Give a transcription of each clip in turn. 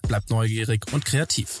Bleibt neugierig und kreativ.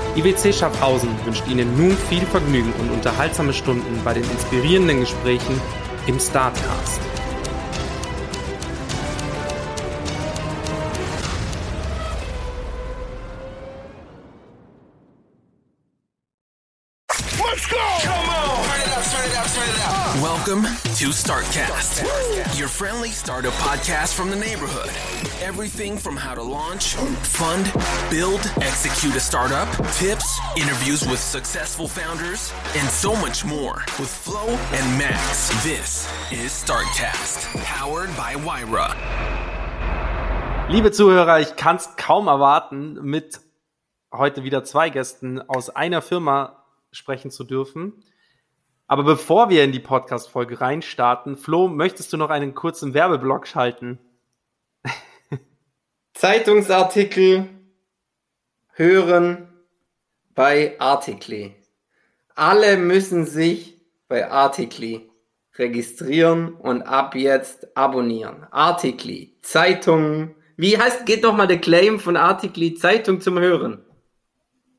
IWC Schaffhausen wünscht Ihnen nun viel Vergnügen und unterhaltsame Stunden bei den inspirierenden Gesprächen im Startcast. Welcome to StartCast, friendly startup podcast from the neighborhood. Everything from how to launch, fund, build, execute a startup, tips, interviews with successful founders, and so much more with Flo and Max. This is StartCast, powered by Wyra. Liebe Zuhörer, ich kann es kaum erwarten, mit heute wieder zwei Gästen aus einer Firma sprechen zu dürfen. Aber bevor wir in die Podcast-Folge reinstarten, Flo, möchtest du noch einen kurzen Werbeblock schalten? Zeitungsartikel hören bei Artikli. Alle müssen sich bei Artikli registrieren und ab jetzt abonnieren. Artikli, Zeitung. Wie heißt, geht doch mal der Claim von Artikli, Zeitung zum Hören.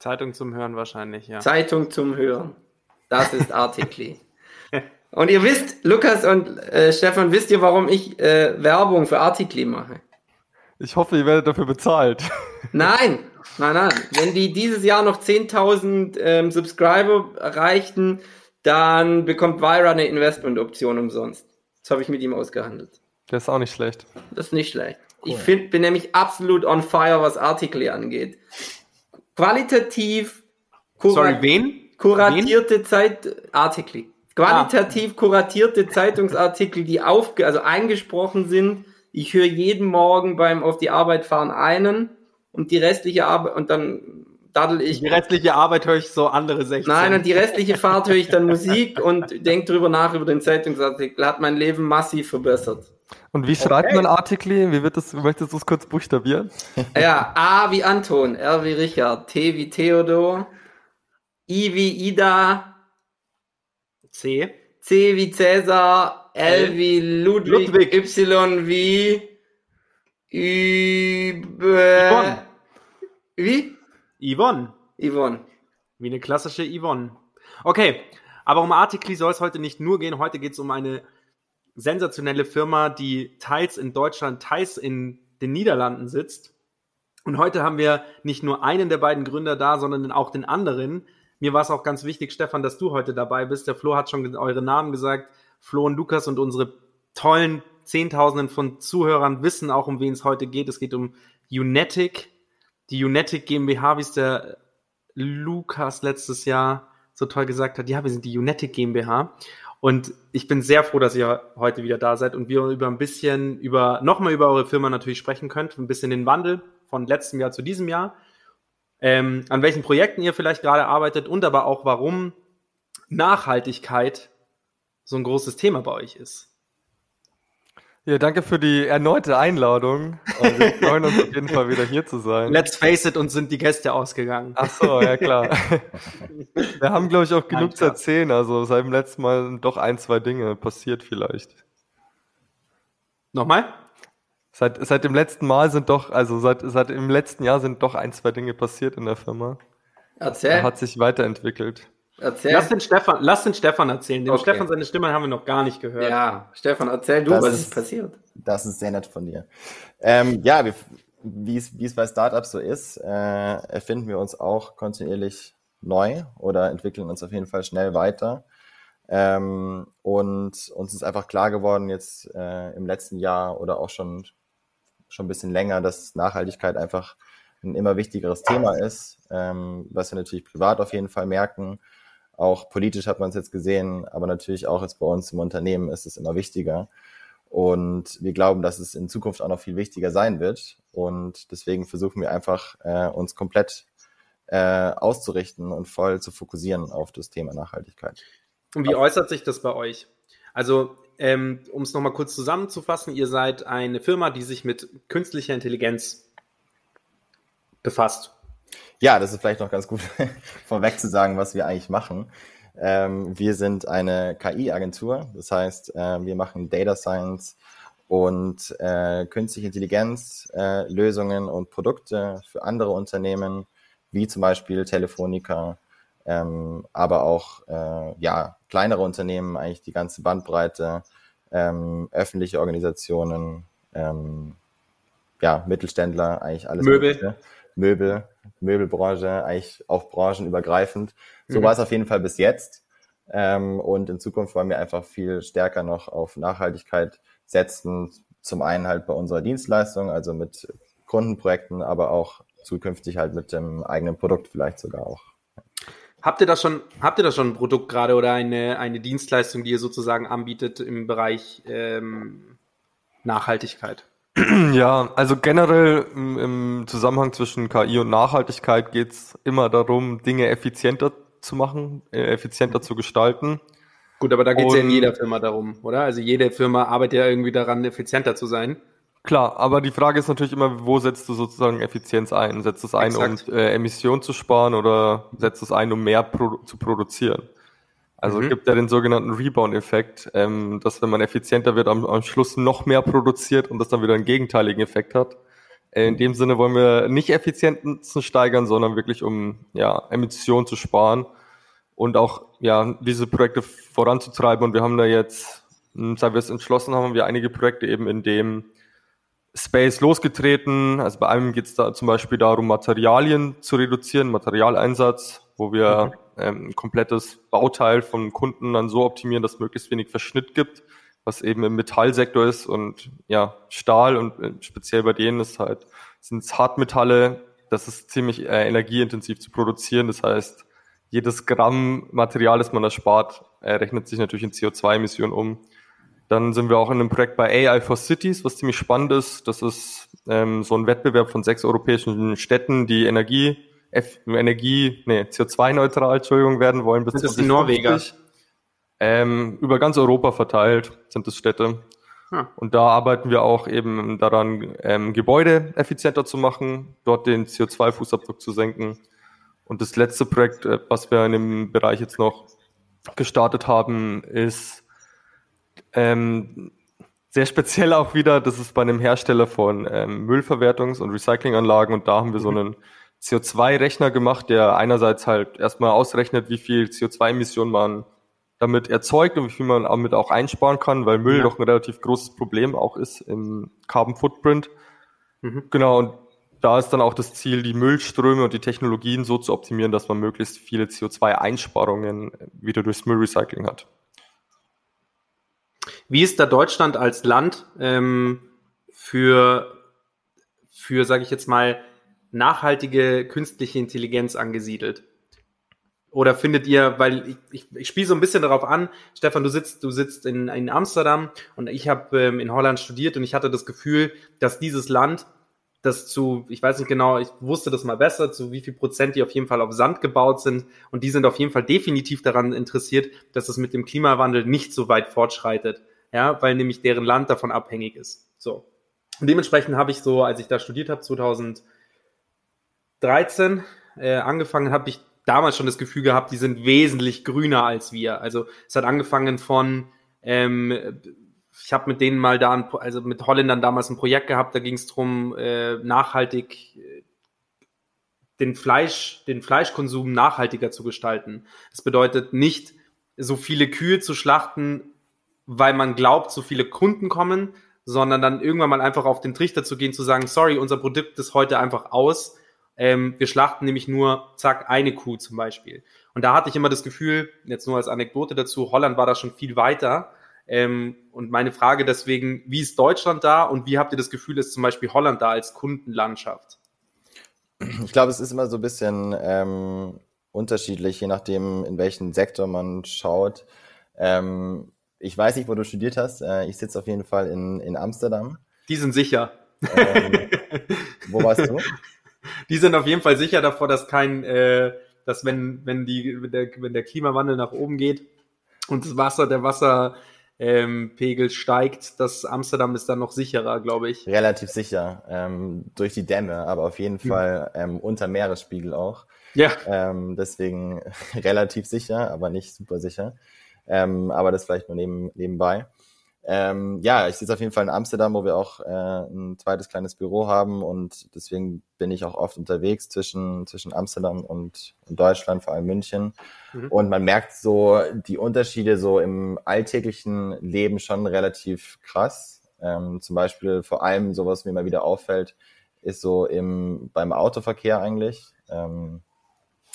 Zeitung zum Hören wahrscheinlich, ja. Zeitung zum Hören. Das ist Artikli. und ihr wisst, Lukas und äh, Stefan, wisst ihr, warum ich äh, Werbung für Artikli mache? Ich hoffe, ihr werdet dafür bezahlt. Nein, nein, nein. Wenn die dieses Jahr noch 10.000 ähm, Subscriber erreichten, dann bekommt Vira eine Investment-Option umsonst. Das habe ich mit ihm ausgehandelt. Das ist auch nicht schlecht. Das ist nicht schlecht. Cool. Ich find, bin nämlich absolut on fire, was Artikel angeht. Qualitativ Sorry, wen? Kuratierte wen? Zeit Artikel. Qualitativ ah. kuratierte Zeitungsartikel, die auf, also eingesprochen sind. Ich höre jeden Morgen beim auf die Arbeit fahren einen und die restliche Arbeit und dann daddel ich. Die restliche Arbeit höre ich so andere 16. Nein, und die restliche Fahrt höre ich dann Musik und denke drüber nach über den Zeitungsartikel. Hat mein Leben massiv verbessert. Und wie schreibt okay. man Artikel? Wie wird das, möchtest du es kurz buchstabieren? Ja, A wie Anton, R wie Richard, T wie Theodor, I wie Ida, C, C wie Cäsar, L, L wie Ludwig, Ludwig, Y wie Über. Wie? Yvonne. Yvonne. Wie eine klassische Yvonne. Okay, aber um Artikli soll es heute nicht nur gehen. Heute geht es um eine sensationelle Firma, die teils in Deutschland, teils in den Niederlanden sitzt. Und heute haben wir nicht nur einen der beiden Gründer da, sondern auch den anderen. Mir war es auch ganz wichtig, Stefan, dass du heute dabei bist. Der Flo hat schon eure Namen gesagt. Flo und Lukas und unsere tollen Zehntausenden von Zuhörern wissen auch, um wen es heute geht. Es geht um Unetic die Unetic GmbH, wie es der Lukas letztes Jahr so toll gesagt hat, ja, wir sind die Unetic GmbH. Und ich bin sehr froh, dass ihr heute wieder da seid und wir über ein bisschen über, nochmal über eure Firma natürlich sprechen könnt, ein bisschen den Wandel von letztem Jahr zu diesem Jahr, ähm, an welchen Projekten ihr vielleicht gerade arbeitet und aber auch, warum Nachhaltigkeit so ein großes Thema bei euch ist. Ja, danke für die erneute Einladung. Also wir freuen uns auf jeden Fall wieder hier zu sein. Let's face it, uns sind die Gäste ausgegangen. Ach so, ja klar. Wir haben, glaube ich, auch genug Alter. zu erzählen. Also seit dem letzten Mal doch ein, zwei Dinge passiert vielleicht. Nochmal? Seit, seit dem letzten Mal sind doch, also seit, seit dem letzten Jahr sind doch ein, zwei Dinge passiert in der Firma. Erzähl. Er hat sich weiterentwickelt. Erzähl. Lass den Stefan, lass den Stefan erzählen. Den okay. Stefan, seine Stimme haben wir noch gar nicht gehört. Ja, Stefan, erzähl du, das was ist passiert. Das ist sehr nett von dir. Ähm, ja, wie es bei Startups so ist, äh, erfinden wir uns auch kontinuierlich neu oder entwickeln uns auf jeden Fall schnell weiter. Ähm, und uns ist einfach klar geworden jetzt äh, im letzten Jahr oder auch schon, schon ein bisschen länger, dass Nachhaltigkeit einfach ein immer wichtigeres Thema ist, ähm, was wir natürlich privat auf jeden Fall merken, auch politisch hat man es jetzt gesehen, aber natürlich auch jetzt bei uns im Unternehmen ist es immer wichtiger. Und wir glauben, dass es in Zukunft auch noch viel wichtiger sein wird. Und deswegen versuchen wir einfach, äh, uns komplett äh, auszurichten und voll zu fokussieren auf das Thema Nachhaltigkeit. Und wie äußert sich das bei euch? Also, ähm, um es nochmal kurz zusammenzufassen, ihr seid eine Firma, die sich mit künstlicher Intelligenz befasst. Ja, das ist vielleicht noch ganz gut vorweg zu sagen, was wir eigentlich machen. Ähm, wir sind eine KI-Agentur, das heißt, äh, wir machen Data Science und äh, künstliche Intelligenz äh, und Produkte für andere Unternehmen, wie zum Beispiel Telefonica, ähm, aber auch äh, ja kleinere Unternehmen, eigentlich die ganze Bandbreite, ähm, öffentliche Organisationen, ähm, ja Mittelständler, eigentlich alles. Möbel. Mögliche. Möbel, Möbelbranche, eigentlich auch branchenübergreifend. So mhm. war es auf jeden Fall bis jetzt. Ähm, und in Zukunft wollen wir einfach viel stärker noch auf Nachhaltigkeit setzen. Zum einen halt bei unserer Dienstleistung, also mit Kundenprojekten, aber auch zukünftig halt mit dem eigenen Produkt vielleicht sogar auch. Habt ihr da schon, habt ihr da schon ein Produkt gerade oder eine, eine Dienstleistung, die ihr sozusagen anbietet im Bereich ähm, Nachhaltigkeit? Ja, also generell im, im Zusammenhang zwischen KI und Nachhaltigkeit geht es immer darum, Dinge effizienter zu machen, äh, effizienter zu gestalten. Gut, aber da geht es ja in jeder Firma darum, oder? Also jede Firma arbeitet ja irgendwie daran, effizienter zu sein. Klar, aber die Frage ist natürlich immer, wo setzt du sozusagen Effizienz ein? Setzt du es ein, Exakt. um äh, Emissionen zu sparen oder setzt du es ein, um mehr produ zu produzieren? Also mhm. gibt ja den sogenannten Rebound-Effekt, ähm, dass wenn man effizienter wird, am, am Schluss noch mehr produziert und das dann wieder einen gegenteiligen Effekt hat. Äh, in dem Sinne wollen wir nicht Effizienzen steigern, sondern wirklich um ja, Emissionen zu sparen und auch ja diese Projekte voranzutreiben. Und wir haben da jetzt, hm, seit wir es entschlossen haben, wir einige Projekte eben in dem Space losgetreten. Also bei einem geht es da zum Beispiel darum, Materialien zu reduzieren, Materialeinsatz, wo wir mhm. ähm, ein komplettes Bauteil vom Kunden dann so optimieren, dass es möglichst wenig Verschnitt gibt, was eben im Metallsektor ist und ja, Stahl und äh, speziell bei denen ist halt, sind es Hartmetalle, das ist ziemlich äh, energieintensiv zu produzieren. Das heißt, jedes Gramm Material, das man da spart, äh, rechnet sich natürlich in CO2-Emissionen um. Dann sind wir auch in einem Projekt bei AI for Cities, was ziemlich spannend ist. Das ist ähm, so ein Wettbewerb von sechs europäischen Städten, die Energie, F Energie, nee, CO2-neutral, Entschuldigung, werden wollen bis Das sind Norweger. Ähm, über ganz Europa verteilt sind es Städte. Hm. Und da arbeiten wir auch eben daran, ähm, Gebäude effizienter zu machen, dort den CO2-Fußabdruck zu senken. Und das letzte Projekt, äh, was wir in dem Bereich jetzt noch gestartet haben, ist ähm, sehr speziell auch wieder, das ist bei einem Hersteller von ähm, Müllverwertungs- und Recyclinganlagen und da haben wir mhm. so einen CO2-Rechner gemacht, der einerseits halt erstmal ausrechnet, wie viel CO2-Emissionen man damit erzeugt und wie viel man damit auch einsparen kann, weil Müll ja. doch ein relativ großes Problem auch ist im Carbon Footprint. Mhm. Genau, und da ist dann auch das Ziel, die Müllströme und die Technologien so zu optimieren, dass man möglichst viele CO2-Einsparungen wieder durchs Müllrecycling hat. Wie ist da Deutschland als Land ähm, für, für sage ich jetzt mal, nachhaltige künstliche Intelligenz angesiedelt? Oder findet ihr, weil ich, ich, ich spiele so ein bisschen darauf an, Stefan, du sitzt, du sitzt in, in Amsterdam und ich habe ähm, in Holland studiert und ich hatte das Gefühl, dass dieses Land das zu, ich weiß nicht genau, ich wusste das mal besser, zu wie viel Prozent die auf jeden Fall auf Sand gebaut sind. Und die sind auf jeden Fall definitiv daran interessiert, dass es mit dem Klimawandel nicht so weit fortschreitet. Ja, weil nämlich deren Land davon abhängig ist. So. Und dementsprechend habe ich so, als ich da studiert habe, 2013 äh, angefangen, habe ich damals schon das Gefühl gehabt, die sind wesentlich grüner als wir. Also es hat angefangen von ähm, ich habe mit denen mal da, ein, also mit Holländern damals ein Projekt gehabt, da ging es darum, äh, nachhaltig äh, den Fleisch, den Fleischkonsum nachhaltiger zu gestalten. Das bedeutet nicht, so viele Kühe zu schlachten, weil man glaubt, so viele Kunden kommen, sondern dann irgendwann mal einfach auf den Trichter zu gehen, zu sagen, sorry, unser Produkt ist heute einfach aus. Ähm, wir schlachten nämlich nur, zack, eine Kuh zum Beispiel. Und da hatte ich immer das Gefühl, jetzt nur als Anekdote dazu, Holland war da schon viel weiter ähm, und meine Frage deswegen, wie ist Deutschland da und wie habt ihr das Gefühl, ist zum Beispiel Holland da als Kundenlandschaft? Ich glaube, es ist immer so ein bisschen ähm, unterschiedlich, je nachdem, in welchen Sektor man schaut. Ähm, ich weiß nicht, wo du studiert hast. Äh, ich sitze auf jeden Fall in, in Amsterdam. Die sind sicher. Ähm, wo warst du? Die sind auf jeden Fall sicher davor, dass kein, äh, dass wenn, wenn die, wenn der, wenn der Klimawandel nach oben geht und das Wasser, der Wasser, ähm, Pegel steigt, das Amsterdam ist dann noch sicherer, glaube ich. Relativ sicher, ähm, durch die Dämme, aber auf jeden mhm. Fall ähm, unter Meeresspiegel auch. Ja. Ähm, deswegen relativ sicher, aber nicht super sicher. Ähm, aber das vielleicht nur neben, nebenbei. Ähm, ja, ich sitze auf jeden Fall in Amsterdam, wo wir auch äh, ein zweites kleines Büro haben und deswegen bin ich auch oft unterwegs zwischen, zwischen Amsterdam und, und Deutschland, vor allem München. Mhm. Und man merkt so die Unterschiede so im alltäglichen Leben schon relativ krass. Ähm, zum Beispiel vor allem sowas, was mir mal wieder auffällt, ist so im, beim Autoverkehr eigentlich. Ähm,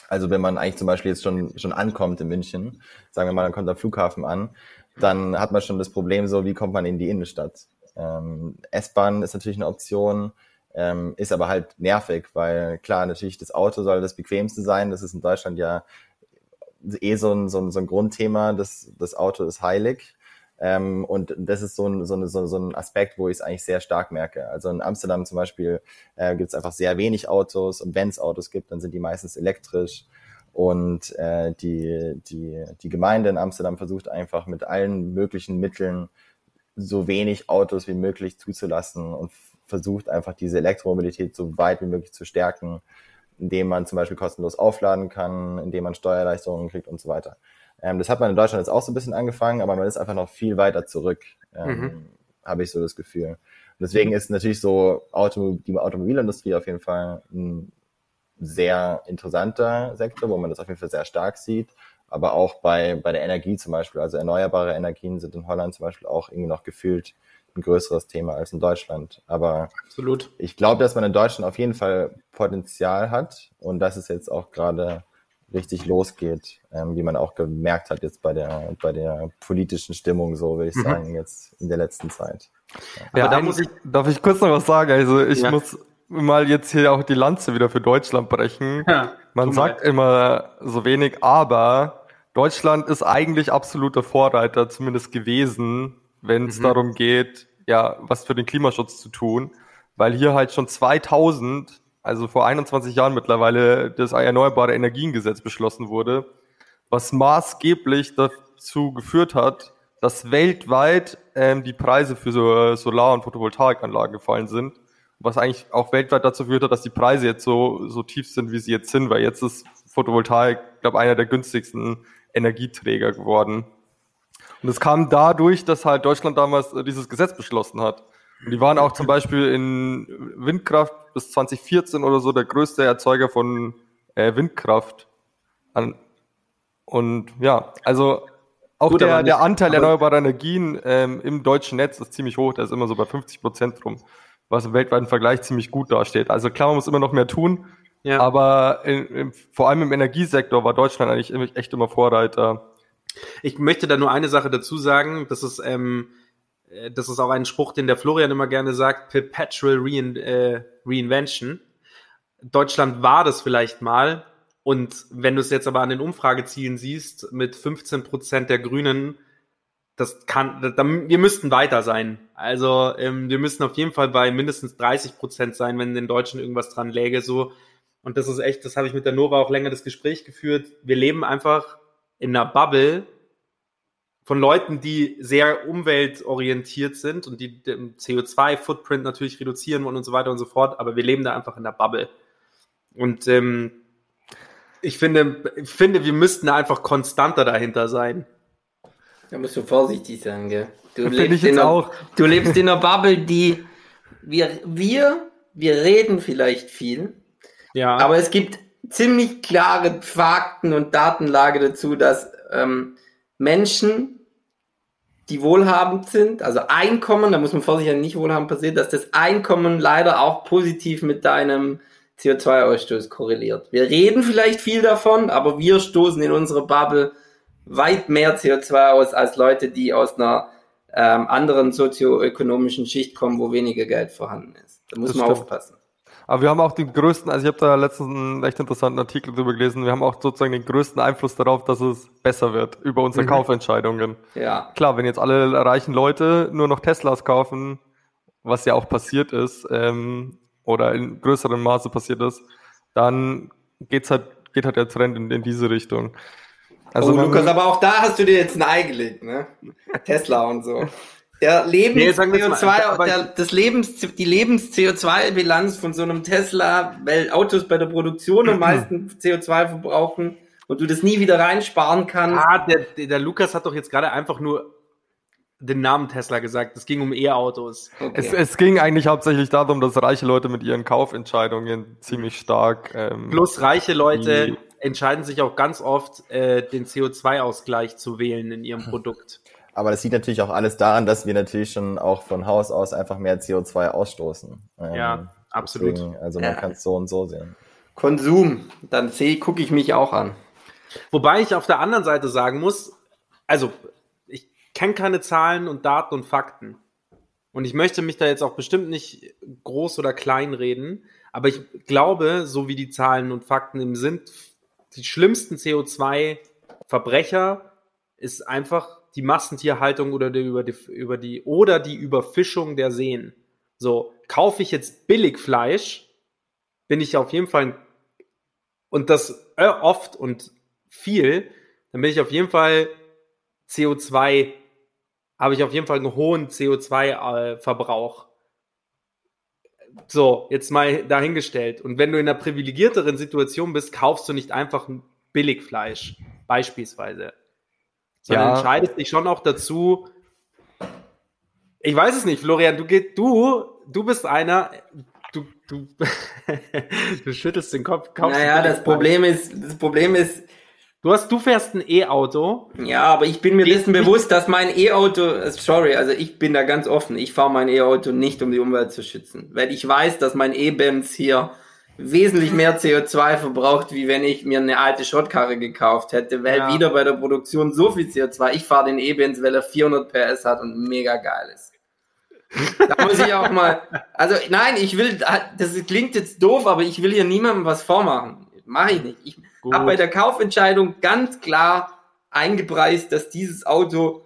also wenn man eigentlich zum Beispiel jetzt schon, schon ankommt in München, sagen wir mal, dann kommt der Flughafen an, dann hat man schon das Problem so, wie kommt man in die Innenstadt? Ähm, S-Bahn ist natürlich eine Option, ähm, ist aber halt nervig, weil klar, natürlich das Auto soll das bequemste sein. Das ist in Deutschland ja eh so ein, so ein, so ein Grundthema, das, das Auto ist heilig. Ähm, und das ist so ein, so, ein, so ein Aspekt, wo ich es eigentlich sehr stark merke. Also in Amsterdam zum Beispiel äh, gibt es einfach sehr wenig Autos und wenn es Autos gibt, dann sind die meistens elektrisch. Und äh, die, die, die Gemeinde in Amsterdam versucht einfach mit allen möglichen Mitteln so wenig Autos wie möglich zuzulassen und versucht einfach diese Elektromobilität so weit wie möglich zu stärken, indem man zum Beispiel kostenlos aufladen kann, indem man Steuerleistungen kriegt und so weiter. Ähm, das hat man in Deutschland jetzt auch so ein bisschen angefangen, aber man ist einfach noch viel weiter zurück, ähm, mhm. habe ich so das Gefühl. Und deswegen ist natürlich so Auto, die Automobilindustrie auf jeden Fall ein sehr interessanter Sektor, wo man das auf jeden Fall sehr stark sieht. Aber auch bei, bei der Energie zum Beispiel, also erneuerbare Energien sind in Holland zum Beispiel auch irgendwie noch gefühlt ein größeres Thema als in Deutschland. Aber Absolut. ich glaube, dass man in Deutschland auf jeden Fall Potenzial hat und dass es jetzt auch gerade richtig losgeht, ähm, wie man auch gemerkt hat jetzt bei der, bei der politischen Stimmung, so würde ich mhm. sagen, jetzt in der letzten Zeit. Ja, Aber da muss ich, darf ich kurz noch was sagen? Also ich ja. muss mal jetzt hier auch die Lanze wieder für Deutschland brechen. Ja, man sagt immer so wenig, aber Deutschland ist eigentlich absoluter Vorreiter zumindest gewesen, wenn es mhm. darum geht, ja, was für den Klimaschutz zu tun, weil hier halt schon 2000 also vor 21 Jahren mittlerweile, das Erneuerbare Energiengesetz beschlossen wurde, was maßgeblich dazu geführt hat, dass weltweit ähm, die Preise für so Solar- und Photovoltaikanlagen gefallen sind, was eigentlich auch weltweit dazu geführt hat, dass die Preise jetzt so, so tief sind, wie sie jetzt sind, weil jetzt ist Photovoltaik, glaube einer der günstigsten Energieträger geworden. Und es kam dadurch, dass halt Deutschland damals dieses Gesetz beschlossen hat. Und die waren auch zum Beispiel in Windkraft bis 2014 oder so der größte Erzeuger von äh, Windkraft. An, und ja, also auch Gut, der, nicht, der Anteil erneuerbarer Energien ähm, im deutschen Netz ist ziemlich hoch, der ist immer so bei 50 Prozent rum, was im weltweiten Vergleich ziemlich gut dasteht. Also klar, man muss immer noch mehr tun, ja. aber in, in, vor allem im Energiesektor war Deutschland eigentlich echt immer Vorreiter. Ich möchte da nur eine Sache dazu sagen, das ist ähm, äh, das ist auch ein Spruch, den der Florian immer gerne sagt, Perpetual Rein äh, Reinvention. Deutschland war das vielleicht mal. Und wenn du es jetzt aber an den Umfragezielen siehst, mit 15 Prozent der Grünen, das kann, da, wir müssten weiter sein. Also ähm, wir müssten auf jeden Fall bei mindestens 30 Prozent sein, wenn den Deutschen irgendwas dran läge. So und das ist echt, das habe ich mit der Nora auch länger das Gespräch geführt. Wir leben einfach in einer Bubble, von Leuten, die sehr umweltorientiert sind und die den CO2-Footprint natürlich reduzieren wollen und so weiter und so fort, aber wir leben da einfach in der Bubble. Und ähm, ich finde, ich finde, wir müssten einfach konstanter dahinter sein. Da musst du vorsichtig sein, gell? Du lebst, in einer, du lebst in einer Bubble, die wir, wir, wir reden vielleicht viel, ja. aber es gibt ziemlich klare Fakten und Datenlage dazu, dass ähm, Menschen die wohlhabend sind, also Einkommen, da muss man vorsichtig nicht wohlhabend passieren, dass das Einkommen leider auch positiv mit deinem CO2-Ausstoß korreliert. Wir reden vielleicht viel davon, aber wir stoßen in unsere Bubble weit mehr CO2 aus als Leute, die aus einer ähm, anderen sozioökonomischen Schicht kommen, wo weniger Geld vorhanden ist. Da muss das man stimmt. aufpassen. Aber wir haben auch den größten, also ich habe da letztens einen echt interessanten Artikel drüber gelesen, wir haben auch sozusagen den größten Einfluss darauf, dass es besser wird über unsere mhm. Kaufentscheidungen. Ja. Klar, wenn jetzt alle reichen Leute nur noch Teslas kaufen, was ja auch passiert ist, ähm, oder in größerem Maße passiert ist, dann geht's halt, geht halt der Trend in, in diese Richtung. Also oh, Lukas, aber auch da hast du dir jetzt ein Ei gelegt, ne? Tesla und so. Der Lebens nee, CO2, der, das Lebens, die Lebens-CO2-Bilanz von so einem Tesla, weil Autos bei der Produktion am meisten CO2 verbrauchen und du das nie wieder reinsparen kannst. Ah, der, der Lukas hat doch jetzt gerade einfach nur den Namen Tesla gesagt. Es ging um E-Autos. Okay. Es, es ging eigentlich hauptsächlich darum, dass reiche Leute mit ihren Kaufentscheidungen ziemlich stark. Ähm, Plus reiche Leute entscheiden sich auch ganz oft, äh, den CO2-Ausgleich zu wählen in ihrem Produkt. Aber das liegt natürlich auch alles daran, dass wir natürlich schon auch von Haus aus einfach mehr CO2 ausstoßen. Ähm, ja, absolut. Deswegen, also man ja. kann es so und so sehen. Konsum, dann sehe, gucke ich mich auch an. Wobei ich auf der anderen Seite sagen muss, also ich kenne keine Zahlen und Daten und Fakten. Und ich möchte mich da jetzt auch bestimmt nicht groß oder klein reden, aber ich glaube, so wie die Zahlen und Fakten im sind, die schlimmsten CO2-Verbrecher ist einfach die Massentierhaltung oder die, über, die, über die oder die Überfischung der Seen. So, kaufe ich jetzt Billigfleisch, bin ich auf jeden Fall und das äh, oft und viel, dann bin ich auf jeden Fall CO2, habe ich auf jeden Fall einen hohen CO2-Verbrauch. So, jetzt mal dahingestellt. Und wenn du in einer privilegierteren Situation bist, kaufst du nicht einfach ein Billigfleisch, beispielsweise sondern ja. entscheidest dich schon auch dazu. Ich weiß es nicht, Florian, du geht, du, du bist einer, du, du, du schüttelst den Kopf. Naja, das Problem ist, das Problem ist, Du hast, du fährst ein E-Auto. Ja, aber ich bin mir dessen bewusst, dass mein E-Auto, äh, sorry, also ich bin da ganz offen. Ich fahre mein E-Auto nicht, um die Umwelt zu schützen, weil ich weiß, dass mein E-Benz hier wesentlich mehr CO2 verbraucht, wie wenn ich mir eine alte Schrottkarre gekauft hätte, weil ja. wieder bei der Produktion so viel CO2. Ich fahre den E-Benz, weil er 400 PS hat und mega geil ist. da muss ich auch mal, also nein, ich will, das klingt jetzt doof, aber ich will hier niemandem was vormachen. Mache ich nicht. Ich habe bei der Kaufentscheidung ganz klar eingepreist, dass dieses Auto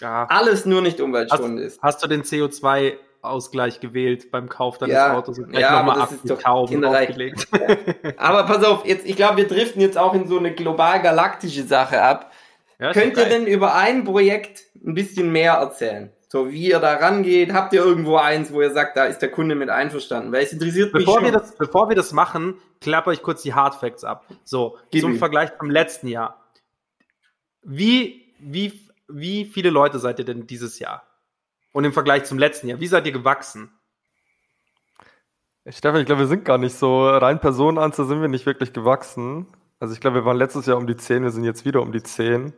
ja. alles nur nicht umweltschonend hast, ist. Hast du den CO2 Ausgleich gewählt beim Kauf deines ja, Autos und ja, ist doch aufgelegt. aber pass auf, jetzt, ich glaube, wir driften jetzt auch in so eine global galaktische Sache ab. Ja, Könnt ihr denn über ein Projekt ein bisschen mehr erzählen? So wie ihr da rangeht, habt ihr irgendwo eins, wo ihr sagt, da ist der Kunde mit einverstanden? Weil es interessiert bevor mich schon. Wir das, bevor wir das machen, klapper ich kurz die Hard Facts ab. So, Gib zum ihm. Vergleich zum letzten Jahr. Wie, wie, wie viele Leute seid ihr denn dieses Jahr? Und im Vergleich zum letzten Jahr, wie seid ihr gewachsen? Stefan, ich glaube, wir sind gar nicht so, rein Personenanzahl sind wir nicht wirklich gewachsen. Also ich glaube, wir waren letztes Jahr um die 10, wir sind jetzt wieder um die 10.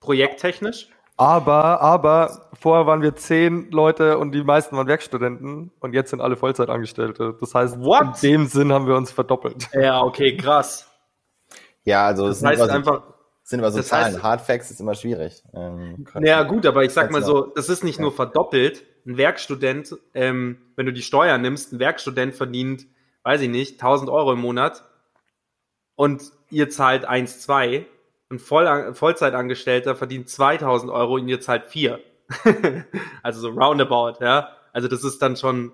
Projekttechnisch? Aber, aber, vorher waren wir 10 Leute und die meisten waren Werkstudenten und jetzt sind alle Vollzeitangestellte. Das heißt, What? in dem Sinn haben wir uns verdoppelt. Ja, okay, krass. Ja, also das heißt einfach, sind immer so das Zahlen. Heißt, Hardfacts ist immer schwierig. Ähm, ja, gut, aber ich sag mal so, das ist nicht ja. nur verdoppelt. Ein Werkstudent, ähm, wenn du die Steuern nimmst, ein Werkstudent verdient, weiß ich nicht, 1000 Euro im Monat und ihr zahlt 1, 2. Ein Voll Vollzeitangestellter verdient 2000 Euro und ihr zahlt 4. also so roundabout, ja. Also das ist dann schon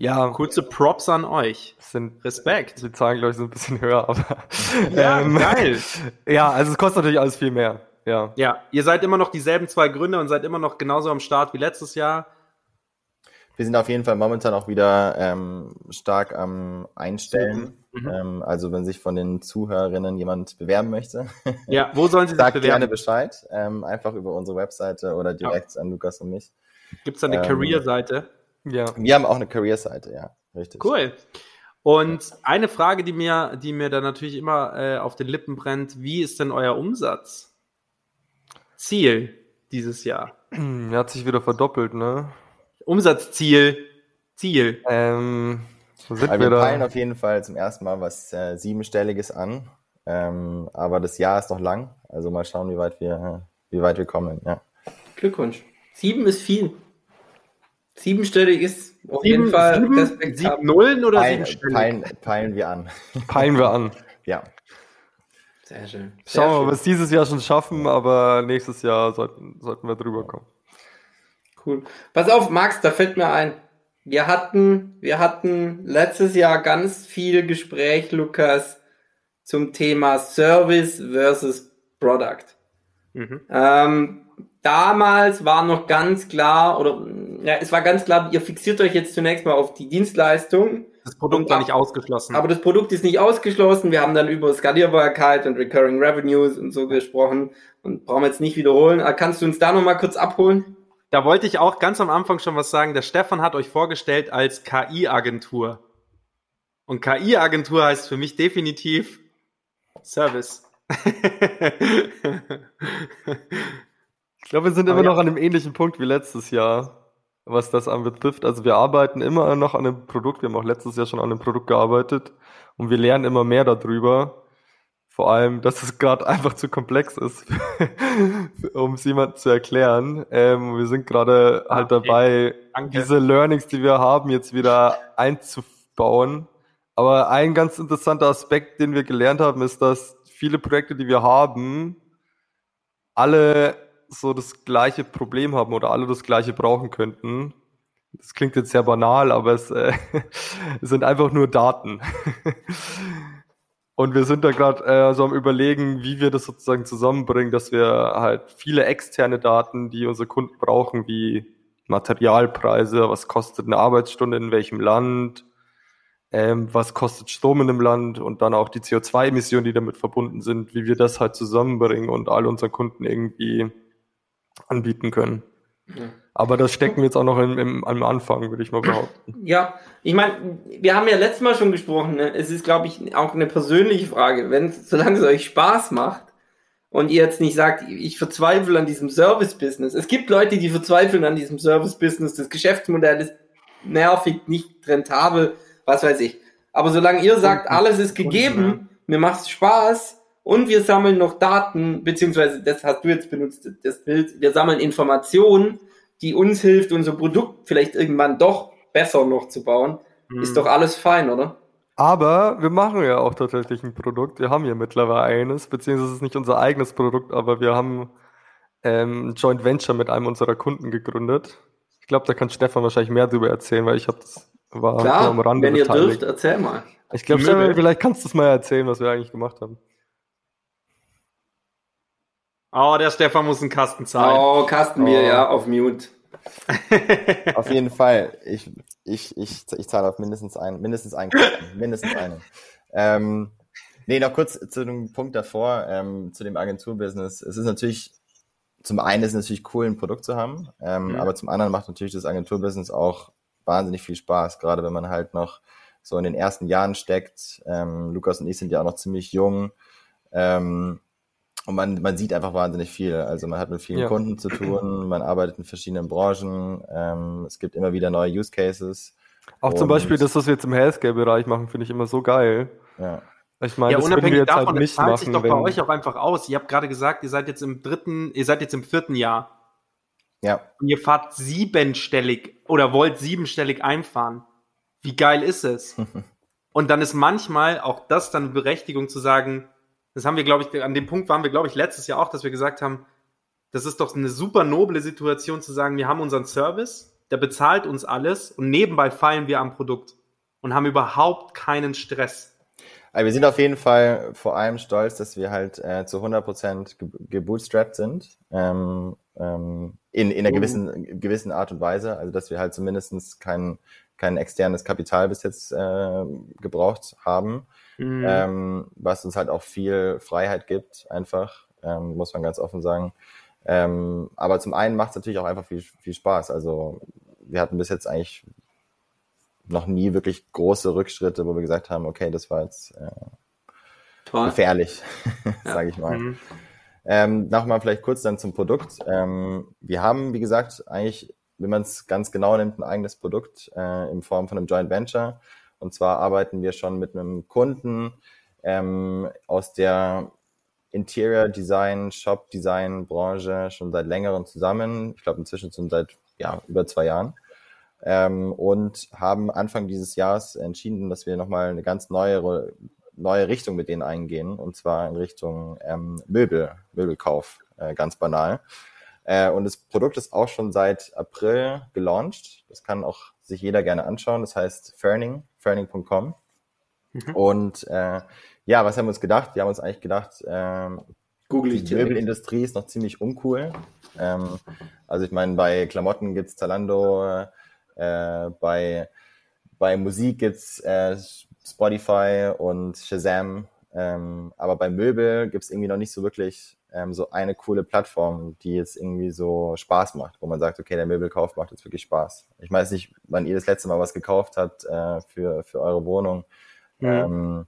ja, kurze Props an euch. Sind, Respekt. Die Zahlen, glaube ich, sind ein bisschen höher, aber. Ja, ähm, geil. Ja, also es kostet natürlich alles viel mehr. Ja. Ja, ihr seid immer noch dieselben zwei Gründer und seid immer noch genauso am Start wie letztes Jahr. Wir sind auf jeden Fall momentan auch wieder ähm, stark am Einstellen. Mhm. Ähm, also wenn sich von den Zuhörerinnen jemand bewerben möchte, ja, wo sollen sie sich bewerben? gerne Bescheid. Ähm, einfach über unsere Webseite oder direkt ja. an Lukas und mich. Gibt es da eine ähm, Career-Seite? Ja. Wir haben auch eine Career-Seite, ja, richtig. Cool. Und eine Frage, die mir, die mir da natürlich immer äh, auf den Lippen brennt, wie ist denn euer Umsatz? Ziel dieses Jahr? Er hat sich wieder verdoppelt, ne? Umsatzziel, Ziel. Ähm, wo sind wir, wir peilen auf jeden Fall zum ersten Mal was äh, Siebenstelliges an. Ähm, aber das Jahr ist noch lang. Also mal schauen, wie weit wir, wie weit wir kommen. Ja. Glückwunsch. Sieben ist viel. Siebenstellig ist auf sieben, jeden Fall sieben, sieben Nullen oder Pein, siebenstellig? Peilen, peilen wir an. Peilen wir an. ja. Sehr schön. Sehr Schauen wir, ob wir es dieses Jahr schon schaffen, aber nächstes Jahr sollten, sollten wir drüber kommen. Cool. Pass auf, Max, da fällt mir ein. Wir hatten, wir hatten letztes Jahr ganz viel Gespräch, Lukas, zum Thema Service versus Product. Mhm. Ähm, damals war noch ganz klar, oder ja, es war ganz klar, ihr fixiert euch jetzt zunächst mal auf die Dienstleistung. Das Produkt war nicht ausgeschlossen. Aber das Produkt ist nicht ausgeschlossen. Wir haben dann über Skalierbarkeit und Recurring Revenues und so gesprochen und brauchen wir jetzt nicht wiederholen. Aber kannst du uns da nochmal kurz abholen? Da wollte ich auch ganz am Anfang schon was sagen. Der Stefan hat euch vorgestellt als KI-Agentur. Und KI-Agentur heißt für mich definitiv Service. Ich glaube, wir sind immer ja. noch an einem ähnlichen Punkt wie letztes Jahr, was das anbetrifft. Also wir arbeiten immer noch an einem Produkt. Wir haben auch letztes Jahr schon an einem Produkt gearbeitet und wir lernen immer mehr darüber. Vor allem, dass es gerade einfach zu komplex ist, um es jemandem zu erklären. Ähm, wir sind gerade halt okay. dabei, Danke. diese Learnings, die wir haben, jetzt wieder einzubauen. Aber ein ganz interessanter Aspekt, den wir gelernt haben, ist, dass viele Projekte, die wir haben, alle so das gleiche Problem haben oder alle das gleiche brauchen könnten. Das klingt jetzt sehr banal, aber es, äh, es sind einfach nur Daten. Und wir sind da gerade äh, so am überlegen, wie wir das sozusagen zusammenbringen, dass wir halt viele externe Daten, die unsere Kunden brauchen, wie Materialpreise, was kostet eine Arbeitsstunde in welchem Land, ähm, was kostet Strom in einem Land und dann auch die CO2-Emissionen, die damit verbunden sind, wie wir das halt zusammenbringen und all unseren Kunden irgendwie anbieten können. Ja. Aber das stecken wir jetzt auch noch im, im, am Anfang, würde ich mal behaupten. Ja, ich meine, wir haben ja letztes Mal schon gesprochen, ne? es ist, glaube ich, auch eine persönliche Frage. Wenn, solange es euch Spaß macht, und ihr jetzt nicht sagt, ich verzweifle an diesem Service-Business. Es gibt Leute, die verzweifeln an diesem Service-Business. Das Geschäftsmodell ist nervig, nicht rentabel, was weiß ich. Aber solange ihr sagt, alles ist gegeben, mir macht's Spaß und wir sammeln noch Daten, beziehungsweise das hast du jetzt benutzt, das Bild, wir sammeln Informationen, die uns hilft, unser Produkt vielleicht irgendwann doch besser noch zu bauen, hm. ist doch alles fein, oder? Aber wir machen ja auch tatsächlich ein Produkt. Wir haben hier mittlerweile eines, beziehungsweise es ist nicht unser eigenes Produkt, aber wir haben ähm, ein Joint Venture mit einem unserer Kunden gegründet. Ich glaube, da kann Stefan wahrscheinlich mehr darüber erzählen, weil ich habe das war Klar, am Rande wenn ihr beteiligt. dürft, erzähl mal. Ich glaube, vielleicht kannst du es mal erzählen, was wir eigentlich gemacht haben. Oh, der Stefan muss einen Kasten zahlen. Oh, Kastenbier, oh. ja, auf Mute. auf jeden Fall. Ich, ich, ich, ich zahle auf mindestens einen, mindestens einen Kasten, mindestens einen. Ähm, nee, noch kurz zu dem Punkt davor, ähm, zu dem Agenturbusiness. Es ist natürlich, zum einen ist es natürlich cool, ein Produkt zu haben, ähm, mhm. aber zum anderen macht natürlich das Agenturbusiness auch wahnsinnig viel Spaß, gerade wenn man halt noch so in den ersten Jahren steckt. Ähm, Lukas und ich sind ja auch noch ziemlich jung. Ähm, und man, man sieht einfach wahnsinnig viel. Also man hat mit vielen ja. Kunden zu tun, man arbeitet in verschiedenen Branchen, ähm, es gibt immer wieder neue Use Cases. Auch zum Beispiel das, was wir jetzt im Healthcare-Bereich machen, finde ich immer so geil. Ja. Ich meine, ja, das unabhängig wir jetzt davon, halt nicht zahlt machen, sich doch bei euch auch einfach aus. Ihr habt gerade gesagt, ihr seid jetzt im dritten, ihr seid jetzt im vierten Jahr. Ja. Und ihr fahrt siebenstellig oder wollt siebenstellig einfahren. Wie geil ist es? und dann ist manchmal auch das dann Berechtigung zu sagen, das haben wir, glaube ich, an dem Punkt waren wir, glaube ich, letztes Jahr auch, dass wir gesagt haben, das ist doch eine super noble Situation zu sagen, wir haben unseren Service, der bezahlt uns alles und nebenbei feilen wir am Produkt und haben überhaupt keinen Stress. Also wir sind auf jeden Fall vor allem stolz, dass wir halt äh, zu 100% ge gebootstrapped sind, ähm, ähm, in, in einer uh. gewissen, gewissen Art und Weise, also dass wir halt zumindest kein, kein externes Kapital bis jetzt äh, gebraucht haben mhm. ähm, was uns halt auch viel Freiheit gibt, einfach, ähm, muss man ganz offen sagen. Ähm, aber zum einen macht es natürlich auch einfach viel, viel Spaß. Also wir hatten bis jetzt eigentlich noch nie wirklich große Rückschritte, wo wir gesagt haben, okay, das war jetzt äh, gefährlich, ja. sage ich mal. Mhm. Ähm, Nochmal vielleicht kurz dann zum Produkt. Ähm, wir haben, wie gesagt, eigentlich, wenn man es ganz genau nimmt, ein eigenes Produkt äh, in Form von einem Joint Venture. Und zwar arbeiten wir schon mit einem Kunden ähm, aus der Interior Design, Shop Design Branche schon seit längerem zusammen. Ich glaube inzwischen schon seit ja, über zwei Jahren. Ähm, und haben Anfang dieses Jahres entschieden, dass wir nochmal eine ganz neue, neue Richtung mit denen eingehen. Und zwar in Richtung ähm, Möbel, Möbelkauf, äh, ganz banal. Äh, und das Produkt ist auch schon seit April gelauncht. Das kann auch sich jeder gerne anschauen. Das heißt Ferning, ferning.com. Mhm. Und äh, ja, was haben wir uns gedacht? Wir haben uns eigentlich gedacht, ähm, Google die Möbelindustrie ist noch ziemlich uncool. Ähm, also ich meine, bei Klamotten gibt's Zalando, äh, bei, bei Musik gibt's äh, Spotify und Shazam. Ähm, aber bei Möbel gibt's irgendwie noch nicht so wirklich ähm, so eine coole Plattform, die jetzt irgendwie so Spaß macht, wo man sagt, okay, der Möbelkauf macht jetzt wirklich Spaß. Ich weiß nicht, wann ihr das letzte Mal was gekauft habt äh, für, für eure Wohnung. Mhm. Ähm,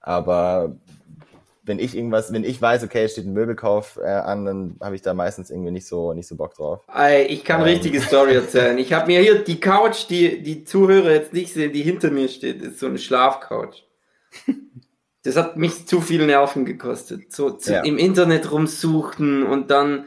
aber wenn ich irgendwas, wenn ich weiß, okay, es steht ein Möbelkauf äh, an, dann habe ich da meistens irgendwie nicht so nicht so Bock drauf. Ich kann ähm. richtige Story erzählen. Ich habe mir hier die Couch, die die Zuhörer jetzt nicht sehen, die hinter mir steht, ist so eine Schlafcouch. das hat mich zu viel Nerven gekostet. So zu, ja. im Internet rumsuchen und dann.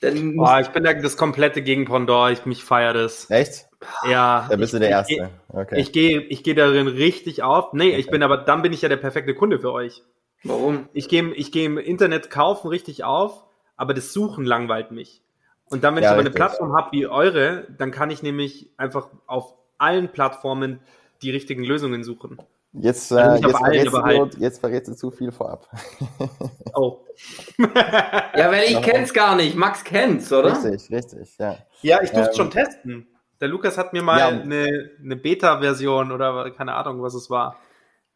dann Boah, ich bin da das komplette Gegenpendant. Ich mich feier das. Echt? Ja. Da bist ich, du der Erste. Okay. Ich gehe ich geh darin richtig auf. Nee, okay. ich bin aber, dann bin ich ja der perfekte Kunde für euch. Warum? Ich gehe ich geh im Internet kaufen richtig auf, aber das Suchen langweilt mich. Und dann, wenn ja, ich aber eine Plattform habe wie eure, dann kann ich nämlich einfach auf allen Plattformen die richtigen Lösungen suchen. Jetzt, also äh, jetzt, verrätst du, halt. jetzt verrätst du zu viel vorab. Oh. ja, weil ich kenn's gar nicht. Max kennt's, oder? Richtig, richtig, ja. Ja, ich durfte ähm, schon testen. Der Lukas hat mir mal ja. eine, eine Beta-Version oder keine Ahnung, was es war.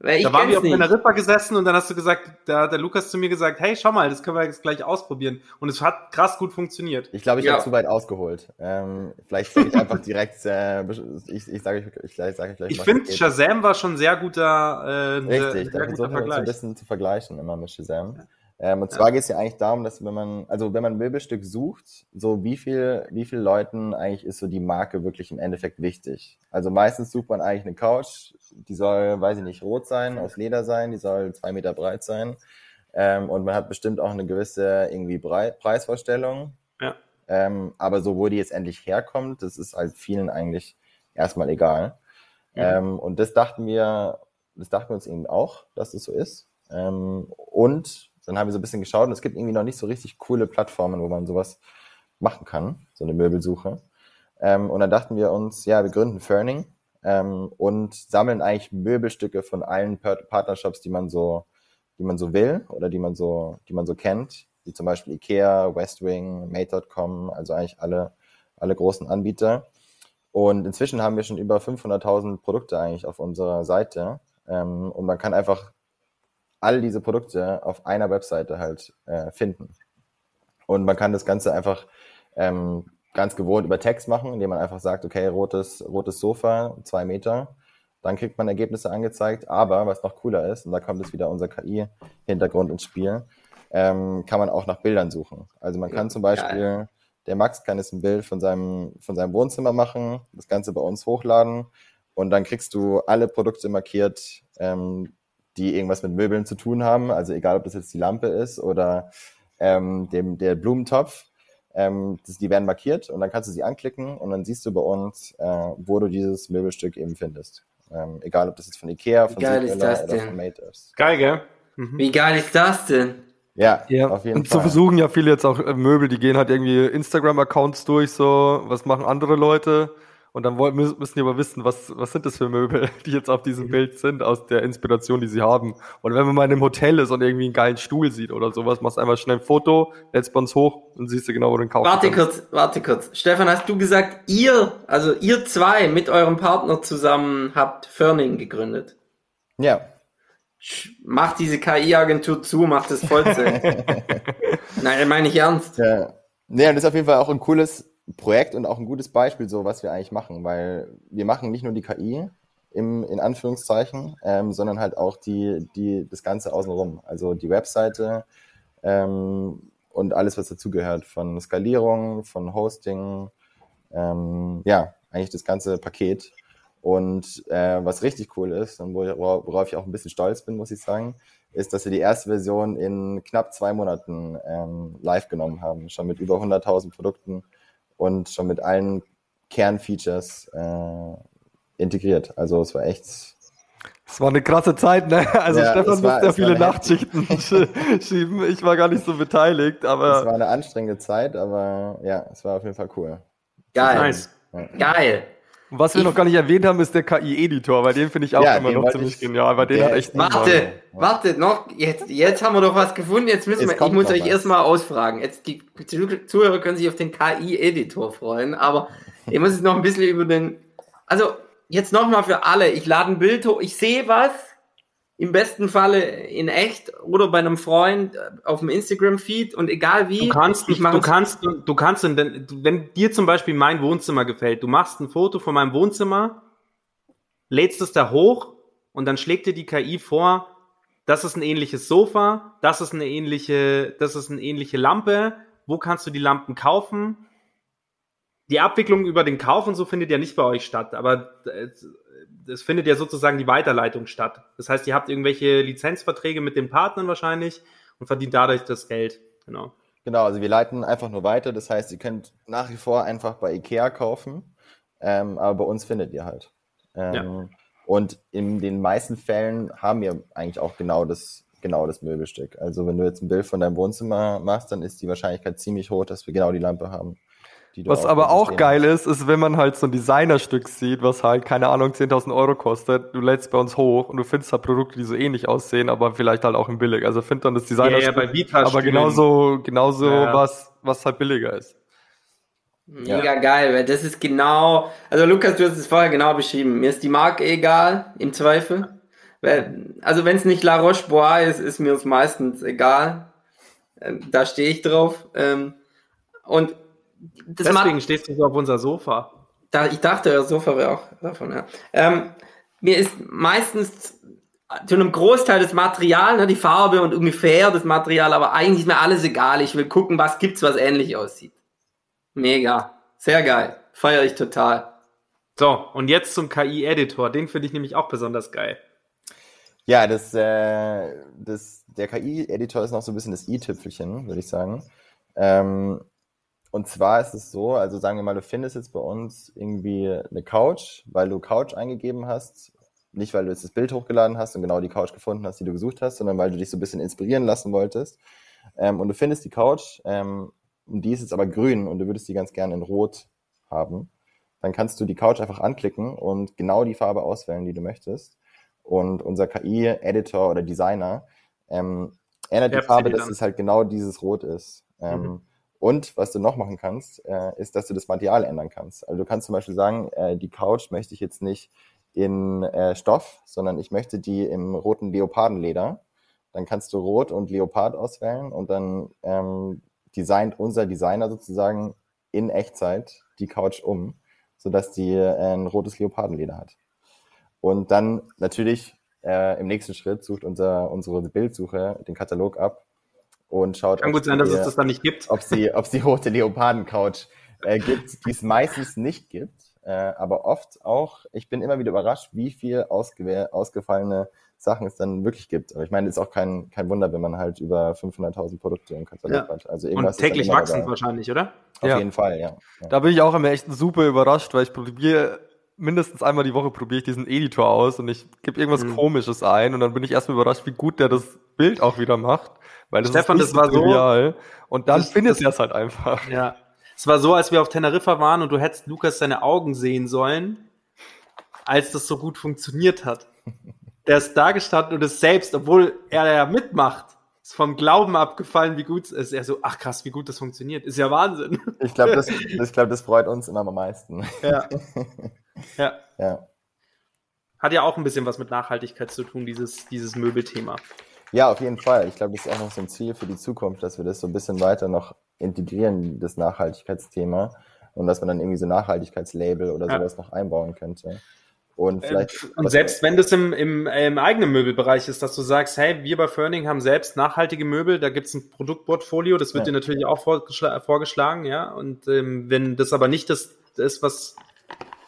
Ich da waren wir auf einer Ripper gesessen und dann hast du gesagt, da hat der Lukas zu mir gesagt, hey, schau mal, das können wir jetzt gleich ausprobieren. Und es hat krass gut funktioniert. Ich glaube, ich ja. habe zu weit ausgeholt. Ähm, vielleicht sage ich einfach direkt, äh, ich, ich sage ich, ich, sage gleich Ich finde, Shazam war schon sehr guter, äh, Richtig, sehr guter Vergleich. ein bisschen zu vergleichen immer mit Shazam. Ähm, und zwar geht es ja eigentlich darum, dass wenn man, also wenn man ein Möbelstück sucht, so wie viel, wie viel Leuten eigentlich ist so die Marke wirklich im Endeffekt wichtig? Also meistens sucht man eigentlich eine Couch, die soll, weiß ich nicht, rot sein, aus Leder sein, die soll zwei Meter breit sein. Ähm, und man hat bestimmt auch eine gewisse irgendwie Brei Preisvorstellung. Ja. Ähm, aber so, wo die jetzt endlich herkommt, das ist halt vielen eigentlich erstmal egal. Ja. Ähm, und das dachten wir, das dachten wir uns eben auch, dass das so ist. Ähm, und dann haben wir so ein bisschen geschaut und es gibt irgendwie noch nicht so richtig coole Plattformen, wo man sowas machen kann, so eine Möbelsuche. Ähm, und dann dachten wir uns, ja, wir gründen Ferning ähm, und sammeln eigentlich Möbelstücke von allen Partnershops, die man so, die man so will oder die man so, die man so kennt, wie zum Beispiel Ikea, Westwing, Mate.com, also eigentlich alle, alle großen Anbieter. Und inzwischen haben wir schon über 500.000 Produkte eigentlich auf unserer Seite. Ähm, und man kann einfach all diese Produkte auf einer Webseite halt äh, finden. Und man kann das Ganze einfach ähm, ganz gewohnt über Text machen, indem man einfach sagt, okay, rotes, rotes Sofa, zwei Meter. Dann kriegt man Ergebnisse angezeigt. Aber was noch cooler ist, und da kommt jetzt wieder unser KI-Hintergrund ins Spiel, ähm, kann man auch nach Bildern suchen. Also man kann zum Beispiel, Geil. der Max kann jetzt ein Bild von seinem, von seinem Wohnzimmer machen, das Ganze bei uns hochladen und dann kriegst du alle Produkte markiert, ähm, die irgendwas mit Möbeln zu tun haben. Also egal, ob das jetzt die Lampe ist oder ähm, dem, der Blumentopf. Ähm, das, die werden markiert und dann kannst du sie anklicken und dann siehst du bei uns, äh, wo du dieses Möbelstück eben findest. Ähm, egal, ob das jetzt von Ikea, von geil ist das oder denn? von Mate ist. Geil, gell? Mhm. Wie geil ist das denn? Ja, ja, auf jeden und Fall. Und so versuchen ja viele jetzt auch äh, Möbel, die gehen halt irgendwie Instagram-Accounts durch, so, was machen andere Leute? Und dann wollen, müssen die aber wissen, was, was sind das für Möbel, die jetzt auf diesem Bild sind, aus der Inspiration, die sie haben. Und wenn man mal in einem Hotel ist und irgendwie einen geilen Stuhl sieht oder sowas, machst einfach schnell ein Foto, lädst bei uns hoch und siehst du genau, wo du den kaufst. Warte kannst. kurz, warte kurz. Stefan, hast du gesagt, ihr, also ihr zwei mit eurem Partner zusammen habt Firning gegründet? Ja. Macht diese KI-Agentur zu, macht das Vollzeit. Nein, meine ich ernst. Ja. Nee, und das ist auf jeden Fall auch ein cooles Projekt und auch ein gutes Beispiel, so was wir eigentlich machen, weil wir machen nicht nur die KI im, in Anführungszeichen, ähm, sondern halt auch die, die, das Ganze außenrum. Also die Webseite ähm, und alles, was dazugehört, von Skalierung, von Hosting, ähm, ja, eigentlich das ganze Paket. Und äh, was richtig cool ist und worauf ich auch ein bisschen stolz bin, muss ich sagen, ist, dass wir die erste Version in knapp zwei Monaten ähm, live genommen haben, schon mit über 100.000 Produkten und schon mit allen Kernfeatures äh, integriert. Also es war echt. Es war eine krasse Zeit, ne? Also ja, Stefan musste ja viele Nachtschichten schieben. Ich war gar nicht so beteiligt, aber. Es war eine anstrengende Zeit, aber ja, es war auf jeden Fall cool. Geil. Nice. Ja. Geil. Und was wir ich, noch gar nicht erwähnt haben, ist der KI-Editor, weil den finde ich auch ja, immer noch ziemlich genial, weil den hat echt Warte, warte, noch, jetzt, jetzt haben wir doch was gefunden, jetzt müssen jetzt wir, ich muss euch erstmal ausfragen. Jetzt, die Zuhörer können sich auf den KI-Editor freuen, aber ich muss jetzt noch ein bisschen über den, also, jetzt nochmal für alle, ich lade ein Bild hoch, ich sehe was, im besten Falle in echt oder bei einem Freund äh, auf dem Instagram-Feed und egal wie. Du kannst, ich du kannst, du kannst, wenn dir zum Beispiel mein Wohnzimmer gefällt, du machst ein Foto von meinem Wohnzimmer, lädst es da hoch und dann schlägt dir die KI vor, das ist ein ähnliches Sofa, das ist eine ähnliche, das ist eine ähnliche Lampe, wo kannst du die Lampen kaufen? Die Abwicklung über den Kauf und so findet ja nicht bei euch statt, aber äh, es findet ja sozusagen die Weiterleitung statt. Das heißt, ihr habt irgendwelche Lizenzverträge mit den Partnern wahrscheinlich und verdient dadurch das Geld. Genau. Genau, also wir leiten einfach nur weiter. Das heißt, ihr könnt nach wie vor einfach bei Ikea kaufen, ähm, aber bei uns findet ihr halt. Ähm, ja. Und in den meisten Fällen haben wir eigentlich auch genau das, genau das Möbelstück. Also wenn du jetzt ein Bild von deinem Wohnzimmer machst, dann ist die Wahrscheinlichkeit ziemlich hoch, dass wir genau die Lampe haben. Was aber auch geil ist, ist, wenn man halt so ein Designerstück sieht, was halt, keine Ahnung, 10.000 Euro kostet, du lädst bei uns hoch und du findest halt Produkte, die so ähnlich aussehen, aber vielleicht halt auch im Billig. Also find dann das Designerstück, ja, ja, aber genauso, genauso ja. was, was halt billiger ist. Mega ja. geil, weil das ist genau, also Lukas, du hast es vorher genau beschrieben. Mir ist die Marke egal, im Zweifel. Weil, also wenn es nicht La Roche-Bois ist, ist mir es meistens egal. Ähm, da stehe ich drauf. Ähm, und Deswegen stehst du so auf unser Sofa. Da, ich dachte, das Sofa wäre auch davon, ja. Ähm, mir ist meistens zu einem Großteil das Material, ne, die Farbe und ungefähr das Material, aber eigentlich ist mir alles egal. Ich will gucken, was gibt's, was ähnlich aussieht. Mega. Sehr geil. Feiere ich total. So, und jetzt zum KI-Editor. Den finde ich nämlich auch besonders geil. Ja, das, äh, das, der KI-Editor ist noch so ein bisschen das i-Tüpfelchen, würde ich sagen. Ähm, und zwar ist es so, also sagen wir mal, du findest jetzt bei uns irgendwie eine Couch, weil du Couch eingegeben hast nicht, weil du jetzt das Bild hochgeladen hast und genau die Couch gefunden hast, die du gesucht hast, sondern weil du dich so ein bisschen inspirieren lassen wolltest. Ähm, und du findest die Couch, ähm, und die ist jetzt aber grün und du würdest die ganz gerne in Rot haben. Dann kannst du die Couch einfach anklicken und genau die Farbe auswählen, die du möchtest. Und unser KI-Editor oder Designer ähm, ändert die Farbe, dass es halt genau dieses Rot ist. Ähm, mhm. Und was du noch machen kannst, äh, ist, dass du das Material ändern kannst. Also du kannst zum Beispiel sagen, äh, die Couch möchte ich jetzt nicht in äh, Stoff, sondern ich möchte die im roten Leopardenleder. Dann kannst du Rot und Leopard auswählen und dann ähm, designt unser Designer sozusagen in Echtzeit die Couch um, sodass die äh, ein rotes Leopardenleder hat. Und dann natürlich äh, im nächsten Schritt sucht unser, unsere Bildsuche den Katalog ab und schaut. Kann gut sein, dass es das dann nicht gibt. Ob sie, ob sie rote Leopardencouch äh, gibt, die es meistens nicht gibt. Äh, aber oft auch, ich bin immer wieder überrascht, wie viel ausgefallene Sachen es dann wirklich gibt. Aber ich meine, es ist auch kein, kein Wunder, wenn man halt über 500.000 Produkte im Katalog ja. hat. Also irgendwas Und täglich wachsend wahrscheinlich, oder? Auf ja. jeden Fall, ja. ja. Da bin ich auch immer echt super überrascht, weil ich probiere mindestens einmal die Woche probiere ich diesen Editor aus und ich gebe irgendwas mhm. Komisches ein und dann bin ich erstmal überrascht, wie gut der das Bild auch wieder macht, weil das Stefan, ist das war trivial. so und dann findet er es halt einfach. Ja, es war so, als wir auf Teneriffa waren und du hättest Lukas seine Augen sehen sollen, als das so gut funktioniert hat. Der ist da gestanden und ist selbst, obwohl er ja mitmacht, ist vom Glauben abgefallen, wie gut es ist. Er so, ach krass, wie gut das funktioniert. Ist ja Wahnsinn. Ich glaube, das, ich glaub, das freut uns immer am meisten. Ja. ja. ja. Hat ja auch ein bisschen was mit Nachhaltigkeit zu tun, dieses, dieses Möbelthema. Ja, auf jeden Fall. Ich glaube, das ist auch noch so ein Ziel für die Zukunft, dass wir das so ein bisschen weiter noch integrieren, das Nachhaltigkeitsthema. Und dass man dann irgendwie so Nachhaltigkeitslabel oder ja. sowas noch einbauen könnte. Und, ähm, vielleicht, und selbst wenn das im, im, im, eigenen Möbelbereich ist, dass du sagst, hey, wir bei Ferning haben selbst nachhaltige Möbel, da gibt es ein Produktportfolio, das wird ja. dir natürlich auch vorgeschlagen, vorgeschlagen ja. Und ähm, wenn das aber nicht das ist, was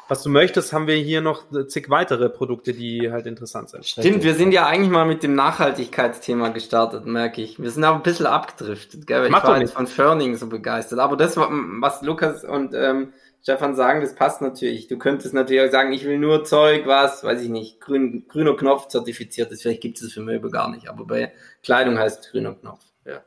was du möchtest, haben wir hier noch zig weitere Produkte, die halt interessant sind. Stimmt, wir sind ja eigentlich mal mit dem Nachhaltigkeitsthema gestartet, merke ich. Wir sind auch ein bisschen abgedriftet, gell? Ich Mach war nicht von Ferning so begeistert. Aber das, was Lukas und ähm, Stefan sagen, das passt natürlich. Du könntest natürlich auch sagen, ich will nur Zeug, was, weiß ich nicht, grün, grüner Knopf zertifiziert ist. Vielleicht gibt es das für Möbel gar nicht, aber bei Kleidung heißt grüner Knopf. Ja.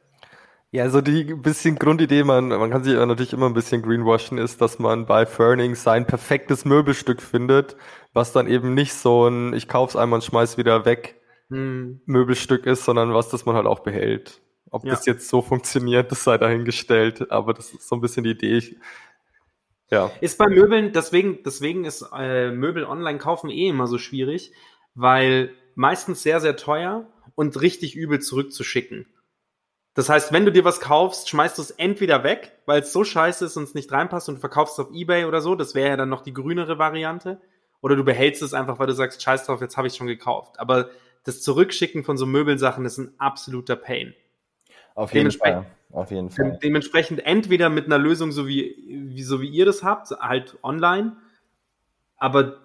Ja, so die bisschen Grundidee, man, man kann sich natürlich immer ein bisschen greenwashen, ist, dass man bei Ferning sein perfektes Möbelstück findet, was dann eben nicht so ein, ich kauf's einmal und schmeiß wieder weg hm. Möbelstück ist, sondern was, das man halt auch behält. Ob ja. das jetzt so funktioniert, das sei dahingestellt, aber das ist so ein bisschen die Idee. Ich, ja. Ist bei Möbeln, deswegen, deswegen ist äh, Möbel online kaufen eh immer so schwierig, weil meistens sehr, sehr teuer und richtig übel zurückzuschicken. Das heißt, wenn du dir was kaufst, schmeißt du es entweder weg, weil es so scheiße ist und es nicht reinpasst und verkaufst es auf Ebay oder so. Das wäre ja dann noch die grünere Variante. Oder du behältst es einfach, weil du sagst, scheiß drauf, jetzt habe ich schon gekauft. Aber das Zurückschicken von so Möbelsachen ist ein absoluter Pain. Auf jeden Fall. Auf jeden Fall. Dementsprechend entweder mit einer Lösung, so wie, wie, so wie ihr das habt, halt online. Aber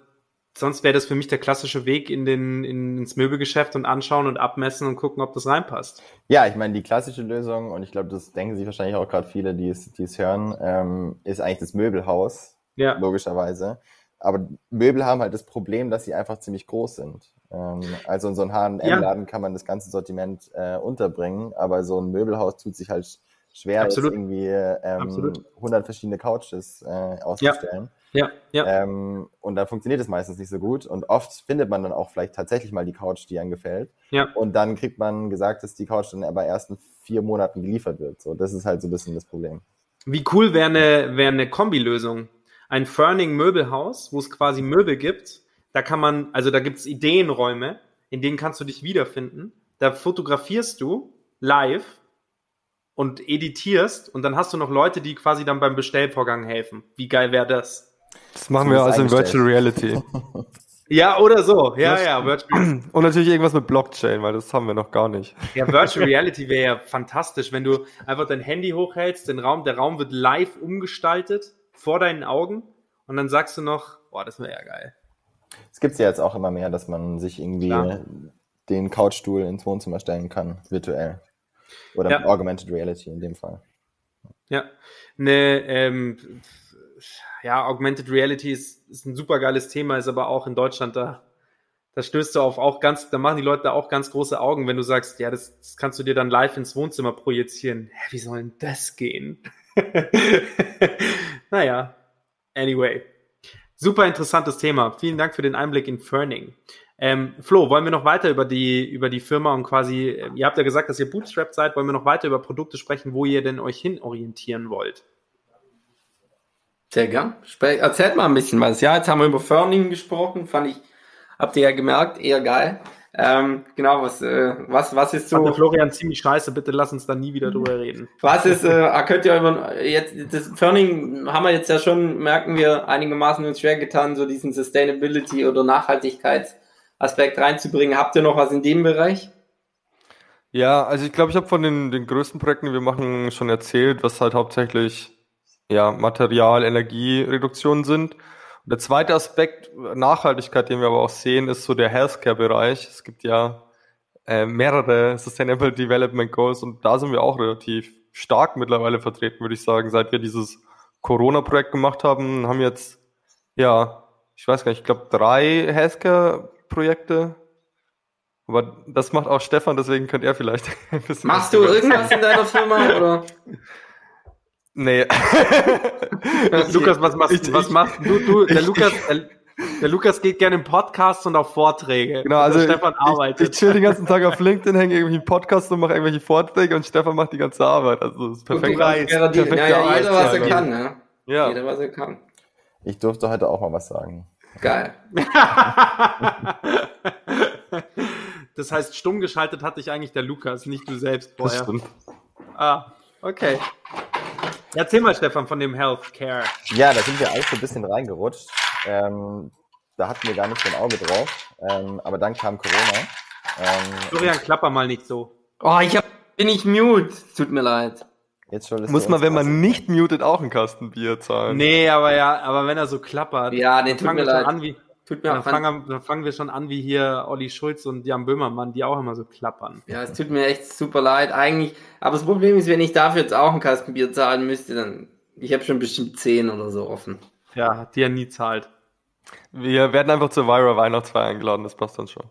sonst wäre das für mich der klassische Weg in den, in, ins Möbelgeschäft und anschauen und abmessen und gucken, ob das reinpasst. Ja, ich meine, die klassische Lösung, und ich glaube, das denken sich wahrscheinlich auch gerade viele, die es, die es hören, ähm, ist eigentlich das Möbelhaus, ja. logischerweise. Aber Möbel haben halt das Problem, dass sie einfach ziemlich groß sind. Ähm, also in so einem H&M-Laden ja. kann man das ganze Sortiment äh, unterbringen, aber so ein Möbelhaus tut sich halt schwer, irgendwie ähm, 100 verschiedene Couches äh, auszustellen. Ja. Ja, ja. Ähm, und dann funktioniert es meistens nicht so gut. Und oft findet man dann auch vielleicht tatsächlich mal die Couch, die einem gefällt. Ja. Und dann kriegt man gesagt, dass die Couch dann aber erst in vier Monaten geliefert wird. So, das ist halt so ein bisschen das Problem. Wie cool wäre eine, wäre eine Kombilösung. Ein Ferning Möbelhaus, wo es quasi Möbel gibt. Da kann man, also da gibt es Ideenräume, in denen kannst du dich wiederfinden. Da fotografierst du live und editierst und dann hast du noch Leute, die quasi dann beim Bestellvorgang helfen. Wie geil wäre das? Das machen wir also in Virtual Reality. Ja, oder so. Ja, ja. Virtual Und natürlich irgendwas mit Blockchain, weil das haben wir noch gar nicht. Ja, Virtual Reality wäre ja fantastisch, wenn du einfach dein Handy hochhältst, den Raum, der Raum wird live umgestaltet vor deinen Augen und dann sagst du noch, boah, das wäre ja geil. Es gibt ja jetzt auch immer mehr, dass man sich irgendwie Klar. den Couchstuhl ins Wohnzimmer stellen kann, virtuell. Oder ja. Augmented Reality in dem Fall. Ja, ne, ähm, ja, Augmented Reality ist, ist ein super geiles Thema, ist aber auch in Deutschland da, da stößt du auf auch ganz, da machen die Leute da auch ganz große Augen, wenn du sagst, ja, das, das kannst du dir dann live ins Wohnzimmer projizieren. Hä, wie soll denn das gehen? naja, anyway. Super interessantes Thema. Vielen Dank für den Einblick in Ferning. Ähm, Flo, wollen wir noch weiter über die, über die Firma und quasi, äh, ihr habt ja gesagt, dass ihr Bootstrap seid, wollen wir noch weiter über Produkte sprechen, wo ihr denn euch hin orientieren wollt? Sehr gern. Erzählt mal ein bisschen was. Ja, jetzt haben wir über Ferning gesprochen, fand ich, habt ihr ja gemerkt, eher geil. Ähm, genau, was, äh, was, was ist so. Fand Florian ziemlich scheiße, bitte lass uns da nie wieder drüber reden. Was ist, äh, könnt ihr über, jetzt, das Ferning haben wir jetzt ja schon, merken wir, einigermaßen uns schwer getan, so diesen Sustainability oder Nachhaltigkeitsaspekt reinzubringen. Habt ihr noch was in dem Bereich? Ja, also ich glaube, ich habe von den, den größten Projekten, die wir machen, schon erzählt, was halt hauptsächlich ja, Material, Energiereduktion sind. Und der zweite Aspekt, Nachhaltigkeit, den wir aber auch sehen, ist so der Healthcare-Bereich. Es gibt ja äh, mehrere Sustainable Development Goals und da sind wir auch relativ stark mittlerweile vertreten, würde ich sagen. Seit wir dieses Corona-Projekt gemacht haben, haben jetzt, ja, ich weiß gar nicht, ich glaube drei Healthcare-Projekte. Aber das macht auch Stefan, deswegen könnt er vielleicht ein bisschen. Machst du irgendwas in deiner Firma oder? Nee. Lukas, was machst, ich, was machst du? du der, Lukas, der, der, Lukas geht gerne in Podcasts und auf Vorträge. Genau, also Stefan arbeitet. Ich, ich chill den ganzen Tag auf LinkedIn, hänge irgendwie einen Podcast und mache irgendwelche Vorträge und Stefan macht die ganze Arbeit. Also das ist perfekt. Reis, perfekt ja, ja, jeder, was er kann, ne? Ja. Jeder, was er kann. Ich durfte heute auch mal was sagen. Geil. das heißt, stumm geschaltet hat dich eigentlich der Lukas, nicht du selbst vorher. Das stimmt. Ah, okay. Erzähl mal, Stefan, von dem Healthcare. Ja, da sind wir eigentlich so ein bisschen reingerutscht. Ähm, da hatten wir gar nicht so ein Auge drauf. Ähm, aber dann kam Corona. Ähm, Florian, klapper mal nicht so. Oh, ich hab, bin ich mute. Tut mir leid. Jetzt Muss man, wenn man nicht mutet, auch ein Kasten Bier zahlen? Nee, aber ja, aber wenn er so klappert. Ja, nee, tut mir leid. An wie, Tut mir dann, fangen, dann fangen wir schon an wie hier Olli Schulz und Jan Böhmermann, die auch immer so klappern. Ja, es tut mir echt super leid. Eigentlich, aber das Problem ist, wenn ich dafür jetzt auch ein Kasten Bier zahlen müsste, dann, ich habe schon bestimmt 10 oder so offen. Ja, die er nie zahlt. Wir werden einfach zur Vira Weihnachtsfeier eingeladen, das passt dann schon.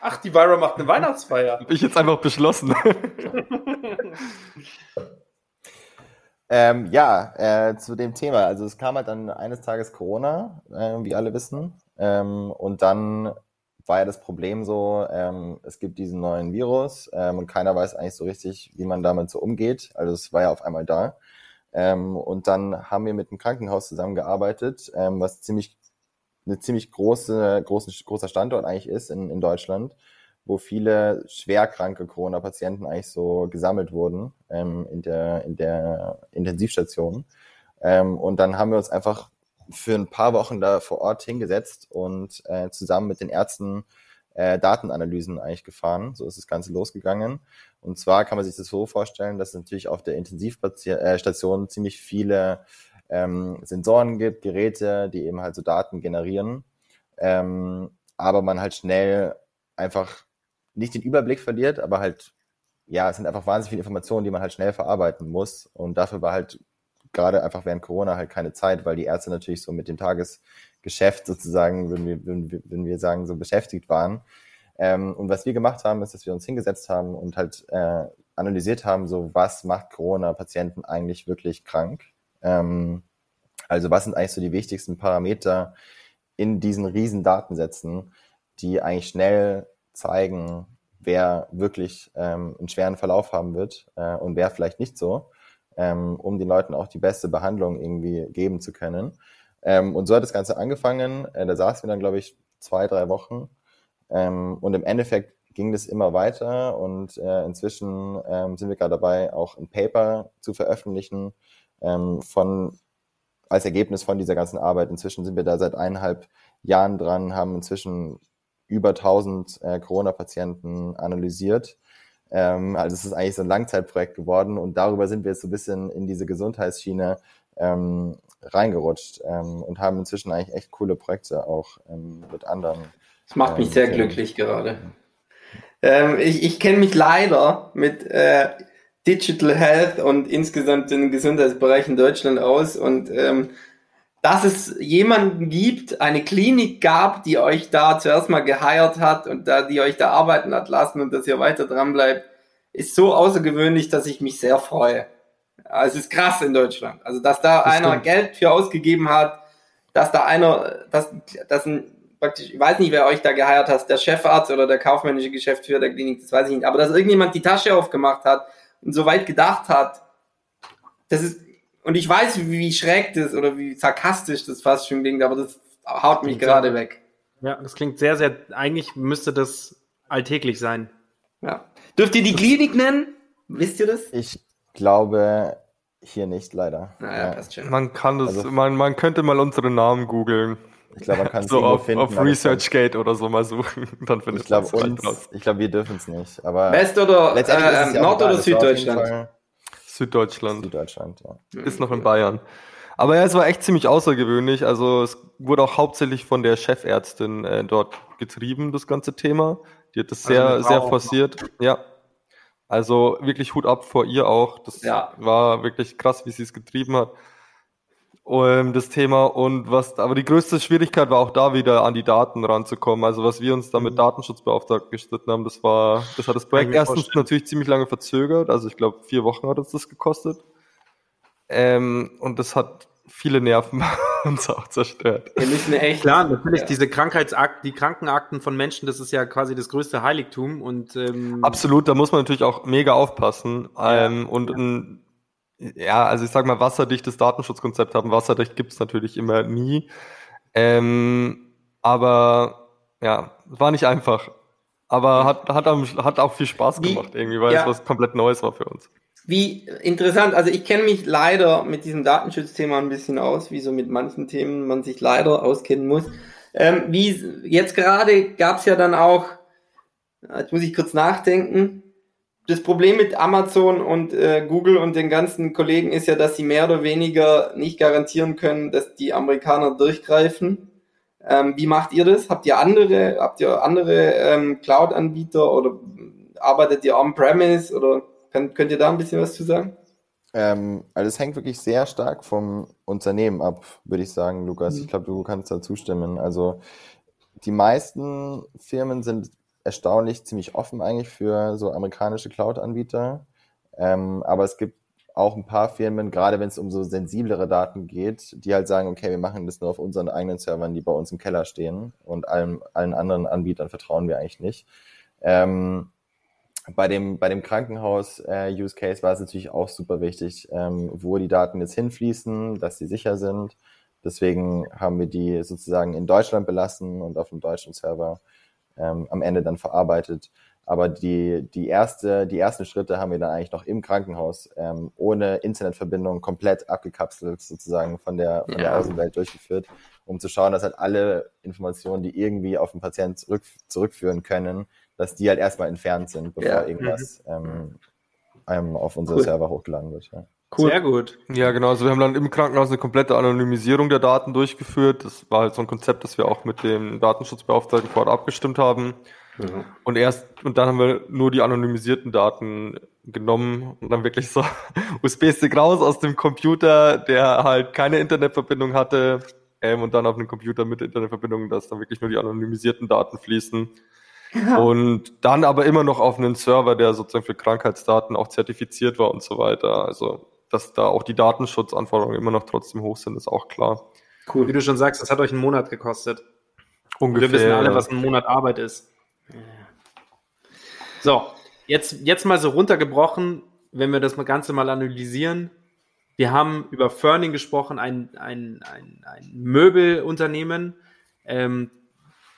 Ach, die Vira macht eine Weihnachtsfeier. Hab ich jetzt einfach beschlossen. ähm, ja, äh, zu dem Thema. Also es kam halt dann eines Tages Corona, äh, wie alle wissen. Ähm, und dann war ja das Problem so, ähm, es gibt diesen neuen Virus ähm, und keiner weiß eigentlich so richtig, wie man damit so umgeht. Also es war ja auf einmal da. Ähm, und dann haben wir mit einem Krankenhaus zusammengearbeitet, ähm, was ziemlich eine ziemlich große, großen, großer Standort eigentlich ist in, in Deutschland, wo viele schwerkranke Corona-Patienten eigentlich so gesammelt wurden ähm, in, der, in der Intensivstation. Ähm, und dann haben wir uns einfach für ein paar Wochen da vor Ort hingesetzt und äh, zusammen mit den Ärzten äh, Datenanalysen eigentlich gefahren. So ist das Ganze losgegangen. Und zwar kann man sich das so vorstellen, dass es natürlich auf der Intensivstation äh, ziemlich viele ähm, Sensoren gibt, Geräte, die eben halt so Daten generieren. Ähm, aber man halt schnell einfach nicht den Überblick verliert, aber halt, ja, es sind einfach wahnsinnig viele Informationen, die man halt schnell verarbeiten muss. Und dafür war halt gerade einfach während Corona halt keine Zeit, weil die Ärzte natürlich so mit dem Tagesgeschäft sozusagen, würden wir, würden wir, sagen, so beschäftigt waren. Ähm, und was wir gemacht haben, ist, dass wir uns hingesetzt haben und halt äh, analysiert haben, so was macht Corona-Patienten eigentlich wirklich krank? Ähm, also was sind eigentlich so die wichtigsten Parameter in diesen riesen Datensätzen, die eigentlich schnell zeigen, wer wirklich ähm, einen schweren Verlauf haben wird äh, und wer vielleicht nicht so ähm, um den Leuten auch die beste Behandlung irgendwie geben zu können. Ähm, und so hat das Ganze angefangen. Äh, da saßen wir dann, glaube ich, zwei, drei Wochen. Ähm, und im Endeffekt ging das immer weiter und äh, inzwischen ähm, sind wir gerade dabei, auch ein Paper zu veröffentlichen ähm, von als Ergebnis von dieser ganzen Arbeit. Inzwischen sind wir da seit eineinhalb Jahren dran, haben inzwischen über 1000 äh, Corona-Patienten analysiert. Ähm, also es ist eigentlich so ein Langzeitprojekt geworden und darüber sind wir jetzt so ein bisschen in diese Gesundheitsschiene ähm, reingerutscht ähm, und haben inzwischen eigentlich echt coole Projekte auch ähm, mit anderen. Das macht mich ähm, sehr glücklich gerade. Ähm, ich ich kenne mich leider mit äh, Digital Health und insgesamt den Gesundheitsbereich in Deutschland aus und ähm, dass es jemanden gibt, eine Klinik gab, die euch da zuerst mal geheiert hat und da, die euch da arbeiten hat lassen und dass ihr weiter dran bleibt, ist so außergewöhnlich, dass ich mich sehr freue. Also es ist krass in Deutschland. Also, dass da das einer stimmt. Geld für ausgegeben hat, dass da einer, dass, dass ein, praktisch, ich weiß nicht, wer euch da geheiert hat, der Chefarzt oder der kaufmännische Geschäftsführer der Klinik, das weiß ich nicht, aber dass irgendjemand die Tasche aufgemacht hat und so weit gedacht hat, das ist, und ich weiß, wie, wie schräg das oder wie sarkastisch das fast schon klingt, aber das haut mich gerade weg. Ja, das klingt sehr, sehr, eigentlich müsste das alltäglich sein. Ja. Dürft ihr die Klinik nennen? Wisst ihr das? Ich glaube hier nicht, leider. Naja, passt schon. Man kann das, also, man, man könnte mal unsere Namen googeln. Ich glaube, man kann es so auf, finden, auf ResearchGate oder so mal suchen. Dann findet ich glaube, ich glaube, wir dürfen es nicht. Aber West oder äh, Nord- oder Süddeutschland? Süddeutschland. Süddeutschland, ja. Ist noch in Bayern. Aber ja, es war echt ziemlich außergewöhnlich. Also es wurde auch hauptsächlich von der Chefärztin äh, dort getrieben, das ganze Thema. Die hat das also sehr, sehr forciert. Ja. Also wirklich Hut ab vor ihr auch. Das ja. war wirklich krass, wie sie es getrieben hat um, das Thema und was, aber die größte Schwierigkeit war auch da wieder an die Daten ranzukommen. Also was wir uns da mit mhm. Datenschutzbeauftragten gestritten haben, das war, das hat das Projekt erstens vorstellen. natürlich ziemlich lange verzögert. Also ich glaube vier Wochen hat uns das gekostet. Ähm, und das hat viele Nerven uns auch zerstört. Wir müssen echt klar natürlich ja. diese Krankheitsakten, die Krankenakten von Menschen, das ist ja quasi das größte Heiligtum und ähm, absolut, da muss man natürlich auch mega aufpassen ähm, ja. und ein ja, also ich sag mal, wasserdichtes Datenschutzkonzept haben. Wasserdicht gibt's natürlich immer nie. Ähm, aber ja, war nicht einfach. Aber hat, hat, hat auch viel Spaß gemacht Wie, irgendwie, weil ja. es was komplett Neues war für uns. Wie interessant, also ich kenne mich leider mit diesem Datenschutzthema ein bisschen aus, wie so mit manchen Themen man sich leider auskennen muss. Ähm, wie jetzt gerade gab's ja dann auch, jetzt muss ich kurz nachdenken, das Problem mit Amazon und äh, Google und den ganzen Kollegen ist ja, dass sie mehr oder weniger nicht garantieren können, dass die Amerikaner durchgreifen. Ähm, wie macht ihr das? Habt ihr andere, habt ihr andere ähm, Cloud-Anbieter oder arbeitet ihr on-premise oder könnt, könnt ihr da ein bisschen was zu sagen? Ähm, also es hängt wirklich sehr stark vom Unternehmen ab, würde ich sagen, Lukas. Mhm. Ich glaube, du kannst da zustimmen. Also die meisten Firmen sind erstaunlich ziemlich offen eigentlich für so amerikanische Cloud-Anbieter. Ähm, aber es gibt auch ein paar Firmen, gerade wenn es um so sensiblere Daten geht, die halt sagen, okay, wir machen das nur auf unseren eigenen Servern, die bei uns im Keller stehen und allen, allen anderen Anbietern vertrauen wir eigentlich nicht. Ähm, bei dem, bei dem Krankenhaus-Use-Case äh, war es natürlich auch super wichtig, ähm, wo die Daten jetzt hinfließen, dass sie sicher sind. Deswegen haben wir die sozusagen in Deutschland belassen und auf dem deutschen Server ähm, am Ende dann verarbeitet. Aber die, die, erste, die ersten Schritte haben wir dann eigentlich noch im Krankenhaus ähm, ohne Internetverbindung komplett abgekapselt sozusagen von der, von ja. der Außenwelt durchgeführt, um zu schauen, dass halt alle Informationen, die irgendwie auf den Patienten zurück, zurückführen können, dass die halt erstmal entfernt sind, bevor ja. irgendwas mhm. ähm, auf unsere cool. Server hochgeladen wird. Ja. Cool. Sehr gut. Ja, genau. Also wir haben dann im Krankenhaus eine komplette Anonymisierung der Daten durchgeführt. Das war halt so ein Konzept, das wir auch mit dem Datenschutzbeauftragten vorher abgestimmt haben. Mhm. Und erst, und dann haben wir nur die anonymisierten Daten genommen und dann wirklich so USB-Stick raus aus dem Computer, der halt keine Internetverbindung hatte, ähm, und dann auf einen Computer mit Internetverbindung, dass dann wirklich nur die anonymisierten Daten fließen. Und dann aber immer noch auf einen Server, der sozusagen für Krankheitsdaten auch zertifiziert war und so weiter. Also dass da auch die Datenschutzanforderungen immer noch trotzdem hoch sind, ist auch klar. Cool. Wie du schon sagst, das hat euch einen Monat gekostet. Ungefähr. Wir wissen alle, was ein Monat Arbeit ist. So, jetzt, jetzt mal so runtergebrochen, wenn wir das Ganze mal analysieren. Wir haben über Ferning gesprochen, ein, ein, ein, ein Möbelunternehmen, ähm,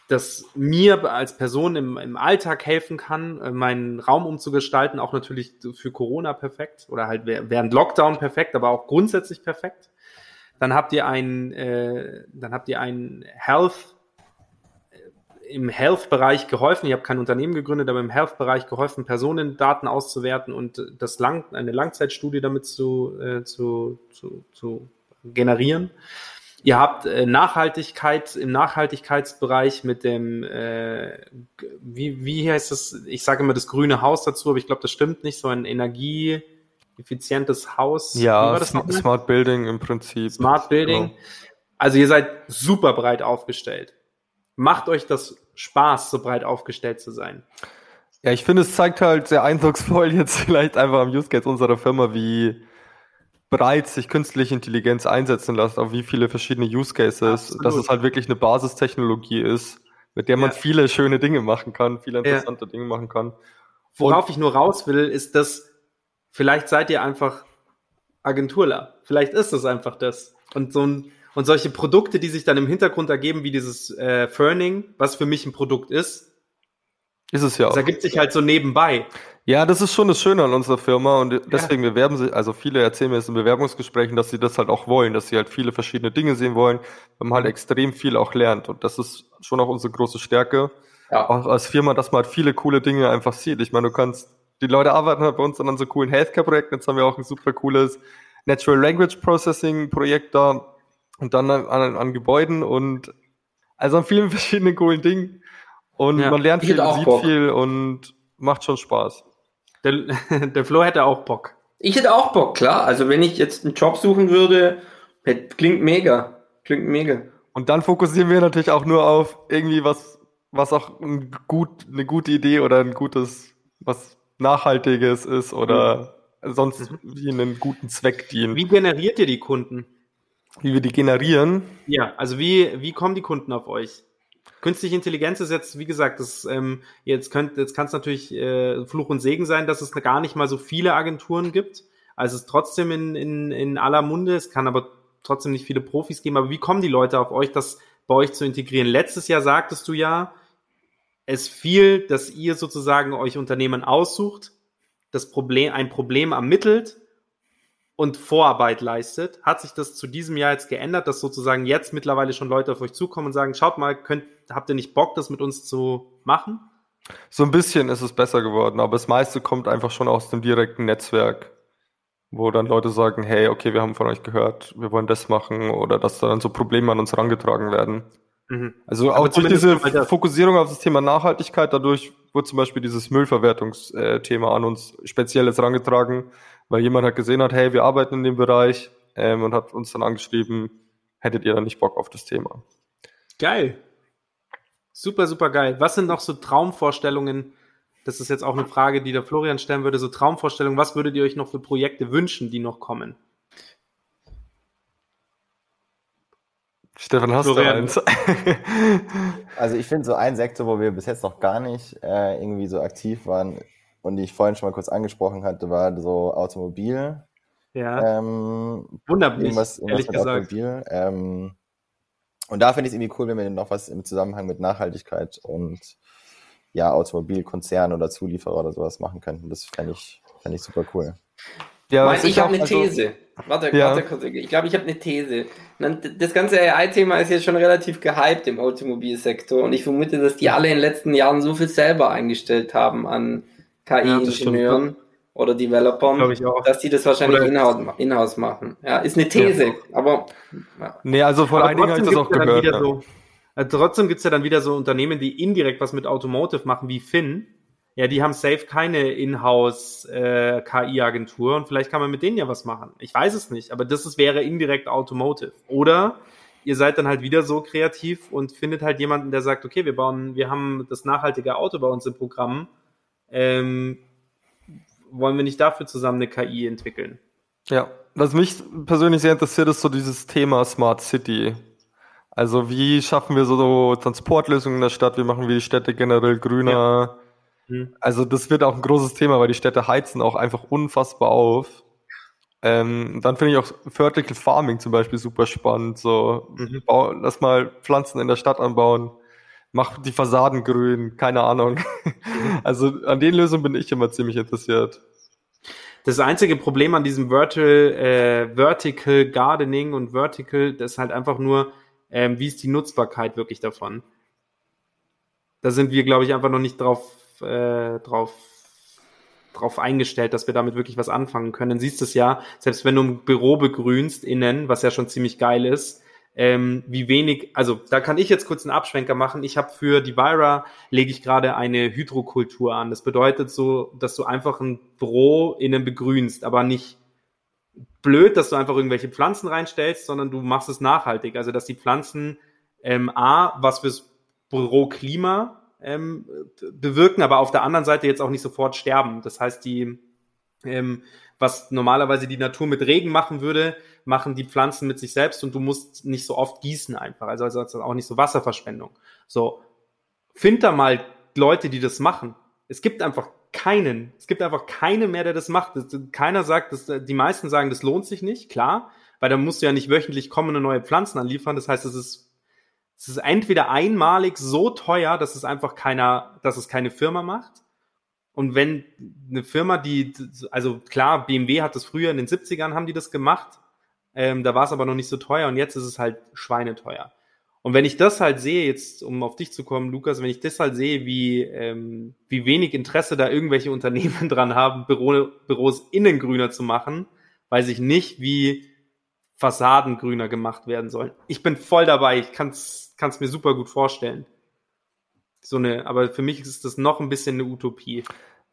das mir als Person im, im Alltag helfen kann, äh, meinen Raum umzugestalten, auch natürlich für Corona perfekt oder halt während Lockdown perfekt, aber auch grundsätzlich perfekt. Dann habt ihr ein, äh, dann habt ihr ein Health im Health-Bereich geholfen. Ich habe kein Unternehmen gegründet, aber im Health-Bereich geholfen, Personendaten auszuwerten und das lang, eine Langzeitstudie damit zu, äh, zu, zu, zu generieren. Ihr habt äh, Nachhaltigkeit im Nachhaltigkeitsbereich mit dem, äh, wie, wie heißt das? Ich sage immer das grüne Haus dazu, aber ich glaube, das stimmt nicht. So ein energieeffizientes Haus. Ja, Smart, Smart Building im Prinzip. Smart Building. Genau. Also ihr seid super breit aufgestellt. Macht euch das Spaß, so breit aufgestellt zu sein? Ja, ich finde, es zeigt halt sehr eindrucksvoll jetzt vielleicht einfach am Use Case unserer Firma, wie breit sich künstliche Intelligenz einsetzen lässt, auf wie viele verschiedene Use Cases, Absolut. dass es halt wirklich eine Basistechnologie ist, mit der man ja. viele schöne Dinge machen kann, viele interessante ja. Dinge machen kann. Worauf Und ich nur raus will, ist, dass vielleicht seid ihr einfach Agenturler. Vielleicht ist es einfach das. Und so ein und solche Produkte, die sich dann im Hintergrund ergeben, wie dieses äh, Ferning, was für mich ein Produkt ist, ist es ja auch. Das ergibt sich halt so nebenbei. Ja, das ist schon das Schöne an unserer Firma und deswegen ja. bewerben sie, also viele erzählen mir jetzt in Bewerbungsgesprächen, dass sie das halt auch wollen, dass sie halt viele verschiedene Dinge sehen wollen, weil man halt extrem viel auch lernt und das ist schon auch unsere große Stärke. Ja. Auch als Firma, dass man halt viele coole Dinge einfach sieht. Ich meine, du kannst, die Leute arbeiten halt bei uns dann an so coolen Healthcare-Projekten, jetzt haben wir auch ein super cooles Natural Language Processing Projekt da und dann an, an, an Gebäuden und also an vielen verschiedenen coolen Dingen und ja, man lernt viel, sieht Bock. viel und macht schon Spaß. Der, der Flo hätte auch Bock. Ich hätte auch Bock, klar. Also wenn ich jetzt einen Job suchen würde, klingt mega. Klingt mega. Und dann fokussieren wir natürlich auch nur auf irgendwie was, was auch ein gut, eine gute Idee oder ein gutes, was Nachhaltiges ist oder mhm. sonst mhm. wie einen guten Zweck dient. Wie generiert ihr die Kunden? Wie wir die generieren? Ja, also wie, wie kommen die Kunden auf euch? Künstliche Intelligenz ist jetzt, wie gesagt, das ähm, jetzt könnt, jetzt kann es natürlich äh, Fluch und Segen sein, dass es gar nicht mal so viele Agenturen gibt. Also es ist trotzdem in, in, in aller Munde, es kann aber trotzdem nicht viele Profis geben. Aber wie kommen die Leute auf euch, das bei euch zu integrieren? Letztes Jahr sagtest du ja, es fiel, dass ihr sozusagen euch Unternehmen aussucht, das Problem, ein Problem ermittelt und Vorarbeit leistet. Hat sich das zu diesem Jahr jetzt geändert, dass sozusagen jetzt mittlerweile schon Leute auf euch zukommen und sagen, schaut mal, könnt, habt ihr nicht Bock, das mit uns zu machen? So ein bisschen ist es besser geworden, aber das meiste kommt einfach schon aus dem direkten Netzwerk, wo dann Leute sagen, hey, okay, wir haben von euch gehört, wir wollen das machen oder dass dann so Probleme an uns herangetragen werden. Mhm. Also aber auch durch diese Fokussierung auf das Thema Nachhaltigkeit, dadurch wurde zum Beispiel dieses Müllverwertungsthema an uns spezielles herangetragen, weil jemand hat gesehen hat, hey, wir arbeiten in dem Bereich ähm, und hat uns dann angeschrieben, hättet ihr dann nicht Bock auf das Thema? Geil. Super, super geil. Was sind noch so Traumvorstellungen? Das ist jetzt auch eine Frage, die der Florian stellen würde. So Traumvorstellungen, was würdet ihr euch noch für Projekte wünschen, die noch kommen? Stefan, hast Florian. du eins? also ich finde so ein Sektor, wo wir bis jetzt noch gar nicht äh, irgendwie so aktiv waren, und die ich vorhin schon mal kurz angesprochen hatte, war so Automobil. Ja. Ähm, Wundert mich, irgendwas, irgendwas ehrlich gesagt. Automobil. Ähm, und da finde ich es irgendwie cool, wenn wir noch was im Zusammenhang mit Nachhaltigkeit und ja, Automobilkonzern oder Zulieferer oder sowas machen könnten. Das fände ich, fänd ich super cool. Ja, ich, ich habe eine also, These. Warte, ja. warte kurz. Ich glaube, ich habe eine These. Das ganze AI-Thema ist jetzt schon relativ gehypt im Automobilsektor und ich vermute, dass die alle in den letzten Jahren so viel selber eingestellt haben an KI-Ingenieuren ja, oder Developern, dass die das wahrscheinlich in-house in machen. Ja, ist eine These, ja. aber. Ja. Nee, also vor allen Dingen habe ich das auch gehört. Ja. So, also trotzdem gibt's ja dann wieder so Unternehmen, die indirekt was mit Automotive machen, wie Finn. Ja, die haben safe keine Inhouse äh, KI-Agentur und vielleicht kann man mit denen ja was machen. Ich weiß es nicht, aber das ist, wäre indirekt Automotive. Oder ihr seid dann halt wieder so kreativ und findet halt jemanden, der sagt, okay, wir bauen, wir haben das nachhaltige Auto bei uns im Programm ähm, wollen wir nicht dafür zusammen eine KI entwickeln? Ja, was mich persönlich sehr interessiert, ist so dieses Thema Smart City. Also wie schaffen wir so Transportlösungen in der Stadt? Wie machen wir die Städte generell grüner? Ja. Mhm. Also das wird auch ein großes Thema, weil die Städte heizen auch einfach unfassbar auf. Ähm, dann finde ich auch Vertical Farming zum Beispiel super spannend. So, mhm. bau, lass mal Pflanzen in der Stadt anbauen mach die Fassaden grün, keine Ahnung. also an den Lösungen bin ich immer ziemlich interessiert. Das einzige Problem an diesem Vertical, äh, Vertical Gardening und Vertical, das ist halt einfach nur, ähm, wie ist die Nutzbarkeit wirklich davon? da sind wir, glaube ich, einfach noch nicht drauf, äh, drauf, drauf eingestellt, dass wir damit wirklich was anfangen können. Dann siehst du es ja, selbst wenn du ein Büro begrünst innen, was ja schon ziemlich geil ist, ähm, wie wenig, also da kann ich jetzt kurz einen Abschwenker machen. Ich habe für die Vira lege ich gerade eine Hydrokultur an. Das bedeutet so, dass du einfach ein Büro innen begrünst, aber nicht blöd, dass du einfach irgendwelche Pflanzen reinstellst, sondern du machst es nachhaltig. Also dass die Pflanzen ähm, A, was fürs Büroklima ähm, bewirken, aber auf der anderen Seite jetzt auch nicht sofort sterben. Das heißt, die, ähm, was normalerweise die Natur mit Regen machen würde, machen die Pflanzen mit sich selbst und du musst nicht so oft gießen einfach. Also, also auch nicht so Wasserverschwendung. So, find da mal Leute, die das machen. Es gibt einfach keinen. Es gibt einfach keine mehr, der das macht. Keiner sagt, dass, die meisten sagen, das lohnt sich nicht, klar, weil da musst du ja nicht wöchentlich kommende neue Pflanzen anliefern. Das heißt, es ist es ist entweder einmalig so teuer, dass es einfach keiner, dass es keine Firma macht. Und wenn eine Firma, die, also klar, BMW hat das früher in den 70ern haben die das gemacht, ähm, da war es aber noch nicht so teuer und jetzt ist es halt schweineteuer. Und wenn ich das halt sehe, jetzt um auf dich zu kommen, Lukas, wenn ich das halt sehe, wie, ähm, wie wenig Interesse da irgendwelche Unternehmen dran haben, Büro, Büros innen grüner zu machen, weiß ich nicht, wie Fassaden grüner gemacht werden sollen. Ich bin voll dabei, ich kann es mir super gut vorstellen. So eine, aber für mich ist das noch ein bisschen eine Utopie.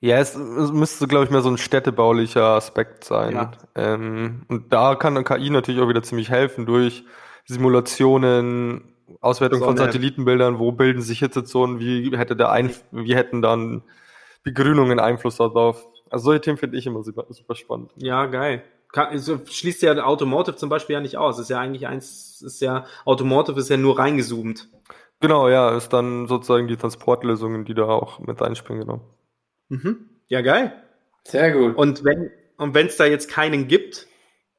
Ja, es, es müsste, glaube ich, mehr so ein städtebaulicher Aspekt sein. Ja. Ähm, und da kann KI natürlich auch wieder ziemlich helfen durch Simulationen, Auswertung Sonne. von Satellitenbildern, wo bilden sich Hitzezonen, wie hätte der Einf wie hätten dann Begrünungen Einfluss darauf. Also solche Themen finde ich immer super, super spannend. Ja, geil also schließt ja Automotive zum Beispiel ja nicht aus. Ist ja eigentlich eins, ist ja, Automotive ist ja nur reingezoomt. Genau, ja, ist dann sozusagen die Transportlösungen, die da auch mit einspringen, genau. Mhm. Ja, geil. Sehr gut. Und wenn, und wenn es da jetzt keinen gibt,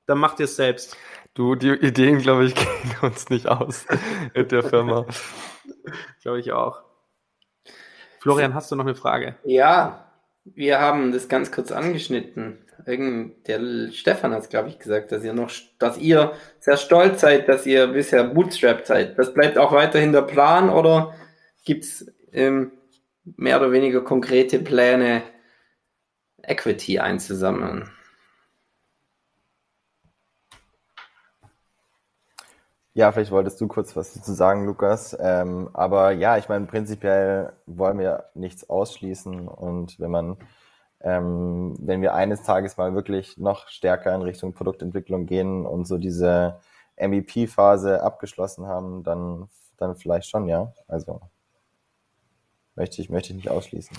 dann macht ihr es selbst. Du, die Ideen, glaube ich, gehen uns nicht aus mit der Firma. glaube ich auch. Florian, hast du noch eine Frage? Ja, wir haben das ganz kurz angeschnitten irgend, der Stefan hat es, glaube ich, gesagt, dass ihr noch, dass ihr sehr stolz seid, dass ihr bisher Bootstrap seid. Das bleibt auch weiterhin der Plan oder gibt es ähm, mehr oder weniger konkrete Pläne, Equity einzusammeln? Ja, vielleicht wolltest du kurz was dazu sagen, Lukas. Ähm, aber ja, ich meine, prinzipiell wollen wir nichts ausschließen und wenn man ähm, wenn wir eines Tages mal wirklich noch stärker in Richtung Produktentwicklung gehen und so diese MVP-Phase abgeschlossen haben, dann, dann vielleicht schon, ja. Also möchte ich, möchte ich nicht ausschließen.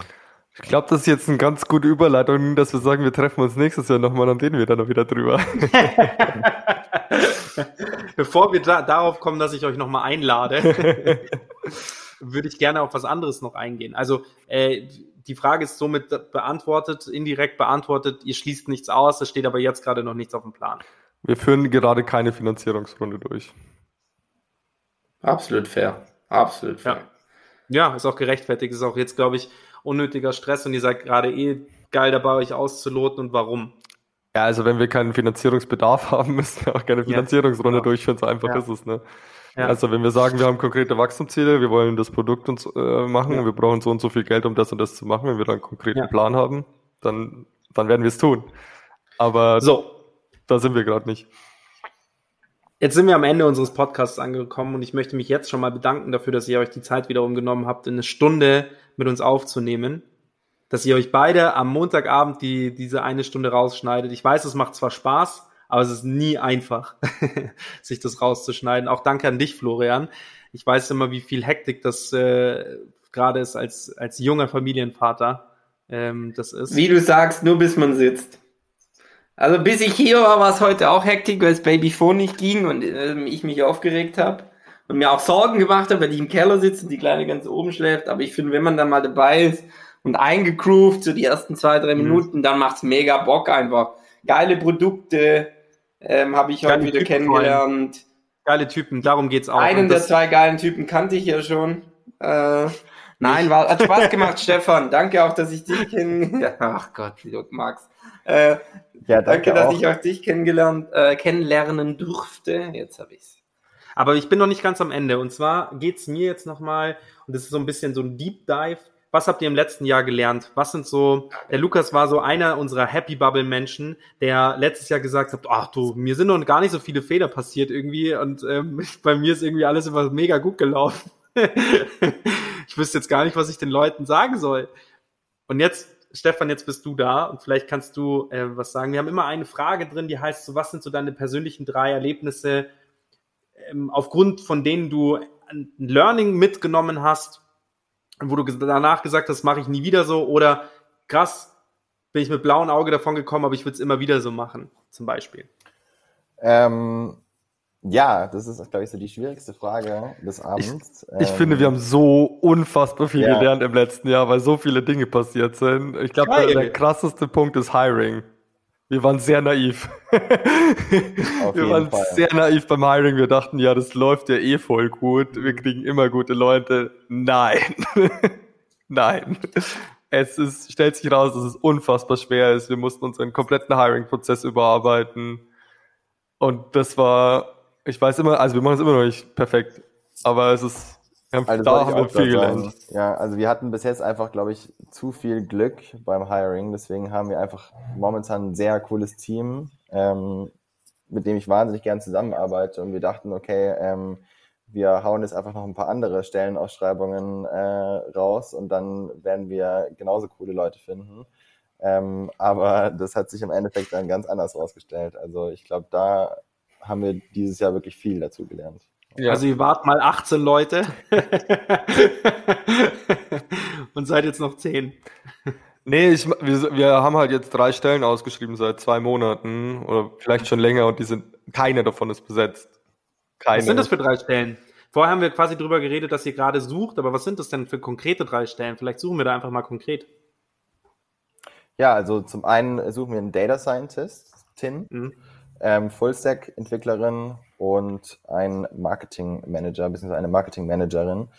Ich glaube, das ist jetzt eine ganz gute Überleitung, dass wir sagen, wir treffen uns nächstes Jahr nochmal und reden wir dann noch wieder drüber. Bevor wir da, darauf kommen, dass ich euch nochmal einlade, würde ich gerne auf was anderes noch eingehen. Also äh, die Frage ist somit beantwortet, indirekt beantwortet. Ihr schließt nichts aus, es steht aber jetzt gerade noch nichts auf dem Plan. Wir führen gerade keine Finanzierungsrunde durch. Absolut fair. Absolut fair. Ja. Ja, ist auch gerechtfertigt. Ist auch jetzt, glaube ich, unnötiger Stress und ihr seid gerade eh geil dabei, euch auszuloten und warum. Ja, also wenn wir keinen Finanzierungsbedarf haben, müssen wir auch keine Finanzierungsrunde ja, genau. durchführen. So einfach ja. ist es, ne? Ja. Also wenn wir sagen, wir haben konkrete Wachstumsziele, wir wollen das Produkt uns äh, machen, ja. wir brauchen so und so viel Geld, um das und das zu machen, wenn wir dann einen konkreten. Plan haben, dann, dann werden wir es tun. Aber so. da sind wir gerade nicht. Jetzt sind wir am Ende unseres Podcasts angekommen und ich möchte mich jetzt schon mal bedanken dafür, dass ihr euch die Zeit wiederum genommen habt, eine Stunde mit uns aufzunehmen. Dass ihr euch beide am Montagabend die, diese eine Stunde rausschneidet. Ich weiß, es macht zwar Spaß, aber es ist nie einfach, sich das rauszuschneiden. Auch danke an dich, Florian. Ich weiß immer, wie viel Hektik das äh, gerade ist als, als junger Familienvater. Ähm, das ist. Wie du sagst, nur bis man sitzt. Also bis ich hier war, war es heute auch Hektik, weil das Babyphone nicht ging und äh, ich mich aufgeregt habe und mir auch Sorgen gemacht habe, weil ich im Keller sitze und die Kleine ganz oben schläft. Aber ich finde, wenn man dann mal dabei ist und eingegroovt, so die ersten zwei, drei mhm. Minuten, mhm. dann macht's mega Bock einfach. Geile Produkte, ähm, habe ich heute wieder Typen kennengelernt. Geile Typen, darum geht's auch. Einen der zwei geilen Typen kannte ich ja schon. Äh, nein, war, hat Spaß gemacht, Stefan. Danke auch, dass ich dich kennengelernt Ach Gott, wie du magst. Äh, ja, danke, danke dass ich auch dich kennengelernt, äh, kennenlernen durfte. Jetzt habe ich's. Aber ich bin noch nicht ganz am Ende. Und zwar geht es mir jetzt nochmal, und das ist so ein bisschen so ein Deep Dive. Was habt ihr im letzten Jahr gelernt? Was sind so, der Lukas war so einer unserer Happy Bubble Menschen, der letztes Jahr gesagt hat, ach du, mir sind noch gar nicht so viele Fehler passiert irgendwie und ähm, bei mir ist irgendwie alles immer mega gut gelaufen. ich wüsste jetzt gar nicht, was ich den Leuten sagen soll. Und jetzt, Stefan, jetzt bist du da und vielleicht kannst du äh, was sagen. Wir haben immer eine Frage drin, die heißt so, was sind so deine persönlichen drei Erlebnisse, ähm, aufgrund von denen du ein Learning mitgenommen hast, wo du danach gesagt hast, mache ich nie wieder so oder krass, bin ich mit blauem Auge davon gekommen, aber ich würde es immer wieder so machen, zum Beispiel. Ähm, ja, das ist, glaube ich, so die schwierigste Frage des Abends. Ich, ich ähm, finde, wir haben so unfassbar viel ja. gelernt im letzten Jahr, weil so viele Dinge passiert sind. Ich glaube, der, der krasseste Punkt ist Hiring. Wir waren sehr naiv. wir waren Fall. sehr naiv beim Hiring. Wir dachten, ja, das läuft ja eh voll gut. Wir kriegen immer gute Leute. Nein. Nein. Es ist, stellt sich raus, dass es unfassbar schwer ist. Wir mussten unseren kompletten Hiring-Prozess überarbeiten. Und das war, ich weiß immer, also wir machen es immer noch nicht perfekt. Aber es ist also da haben wir viel gelernt. Ja, also wir hatten bis jetzt einfach, glaube ich, zu viel Glück beim Hiring. Deswegen haben wir einfach momentan ein sehr cooles Team, ähm, mit dem ich wahnsinnig gern zusammenarbeite. Und wir dachten, okay, ähm, wir hauen jetzt einfach noch ein paar andere Stellenausschreibungen äh, raus und dann werden wir genauso coole Leute finden. Ähm, aber das hat sich im Endeffekt dann ganz anders rausgestellt. Also ich glaube, da haben wir dieses Jahr wirklich viel dazu gelernt. Ja. Also ihr wart mal 18 Leute und seid jetzt noch 10. Nee, ich, wir, wir haben halt jetzt drei Stellen ausgeschrieben seit zwei Monaten oder vielleicht schon länger und die sind, keine davon ist besetzt. Keine. Was sind das für drei Stellen? Vorher haben wir quasi drüber geredet, dass ihr gerade sucht, aber was sind das denn für konkrete drei Stellen? Vielleicht suchen wir da einfach mal konkret. Ja, also zum einen suchen wir einen Data Scientist, Tin, mhm. Ähm, Fullstack-Entwicklerin und ein Marketing Manager, bzw. eine Marketing Managerin.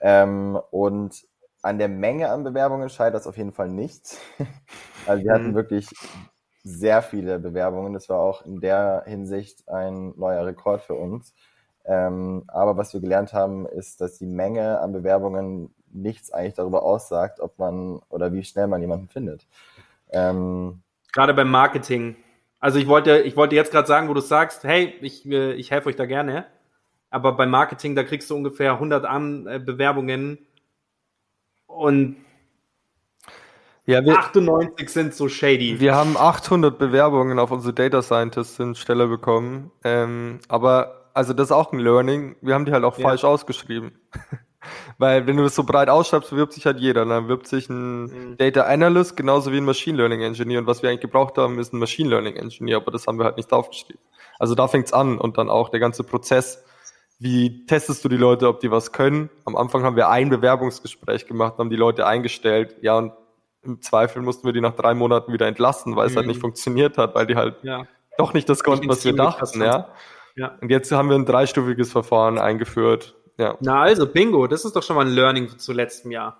Ähm, und an der Menge an Bewerbungen scheitert das auf jeden Fall nicht. also wir hatten mhm. wirklich sehr viele Bewerbungen. Das war auch in der Hinsicht ein neuer Rekord für uns. Ähm, aber was wir gelernt haben, ist, dass die Menge an Bewerbungen nichts eigentlich darüber aussagt, ob man oder wie schnell man jemanden findet. Ähm, Gerade beim Marketing also ich wollte, ich wollte jetzt gerade sagen, wo du sagst, hey, ich, äh, ich helfe euch da gerne. Aber beim Marketing, da kriegst du ungefähr 100 an äh, Bewerbungen und ja, wir, 98 sind so shady. Wir haben 800 Bewerbungen auf unsere Data Scientist Stelle bekommen. Ähm, aber also das ist auch ein Learning. Wir haben die halt auch ja. falsch ausgeschrieben. Weil wenn du das so breit ausschreibst, bewirbt sich halt jeder. Dann bewirbt sich ein mhm. Data Analyst genauso wie ein Machine Learning Engineer. Und was wir eigentlich gebraucht haben, ist ein Machine Learning Engineer, aber das haben wir halt nicht aufgeschrieben. Also da fängt's an und dann auch der ganze Prozess. Wie testest du die Leute, ob die was können? Am Anfang haben wir ein Bewerbungsgespräch gemacht, haben die Leute eingestellt. Ja, und im Zweifel mussten wir die nach drei Monaten wieder entlassen, weil mhm. es halt nicht mhm. funktioniert hat, weil die halt ja. doch nicht das konnten, was wir dachten, ja. ja. Und jetzt haben wir ein dreistufiges Verfahren eingeführt ja. Na also, Bingo, das ist doch schon mal ein Learning zu letztem Jahr.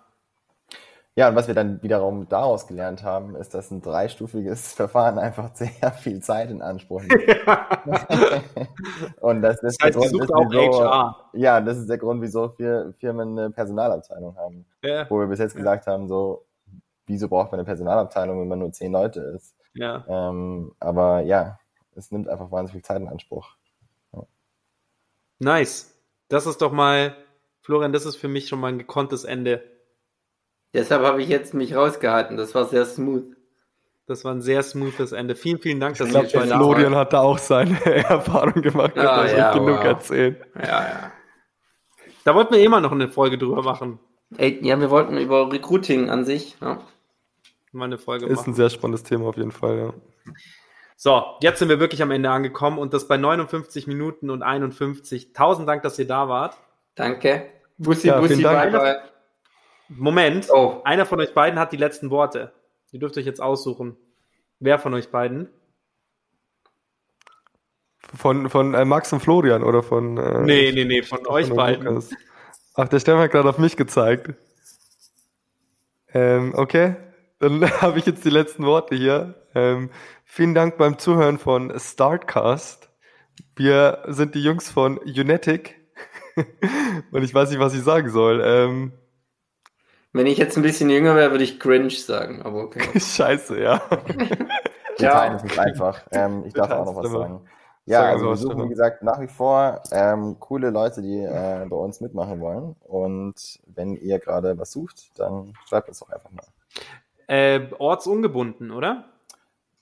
Ja, und was wir dann wiederum daraus gelernt haben, ist, dass ein dreistufiges Verfahren einfach sehr viel Zeit in Anspruch nimmt. und das ist das heißt, der Grund, auch wieso, HR. Ja, das ist der Grund, wieso wir Firmen eine Personalabteilung haben. Ja. Wo wir bis jetzt ja. gesagt haben, so, wieso braucht man eine Personalabteilung, wenn man nur zehn Leute ist? Ja. Ähm, aber ja, es nimmt einfach wahnsinnig viel Zeit in Anspruch. Ja. Nice. Das ist doch mal, Florian, das ist für mich schon mal ein gekonntes Ende. Deshalb habe ich jetzt mich rausgehalten. Das war sehr smooth. Das war ein sehr smoothes Ende. Vielen, vielen Dank, dass ich glaub, ihr Florian hat da auch seine Erfahrung gemacht. Ja, ah, ja, genug wow. erzählen. Ja, ja. Da wollten wir immer noch eine Folge drüber machen. Ey, ja, wir wollten über Recruiting an sich. Ja. Mal eine Folge Ist machen. ein sehr spannendes Thema auf jeden Fall, ja. So, jetzt sind wir wirklich am Ende angekommen und das bei 59 Minuten und 51. Tausend Dank, dass ihr da wart. Danke. Bussi, ja, Bussi, bye, Moment, oh. einer von euch beiden hat die letzten Worte. Ihr dürft euch jetzt aussuchen. Wer von euch beiden? Von, von äh, Max und Florian oder von. Äh, nee, nee, nee, von, von euch von beiden. Lukas. Ach, der Stefan hat gerade auf mich gezeigt. Ähm, okay, dann habe ich jetzt die letzten Worte hier. Ähm, Vielen Dank beim Zuhören von Startcast. Wir sind die Jungs von Unetic und ich weiß nicht, was ich sagen soll. Ähm, Wenn ich jetzt ein bisschen jünger wäre, würde ich cringe sagen, aber okay. Scheiße, ja. ja. Das ist einfach. Ähm, ich darf auch noch was sagen. Ja, also wir suchen, wie gesagt, nach wie vor ähm, coole Leute, die äh, bei uns mitmachen wollen. Und wenn ihr gerade was sucht, dann schreibt uns doch einfach mal. Äh, ortsungebunden, oder?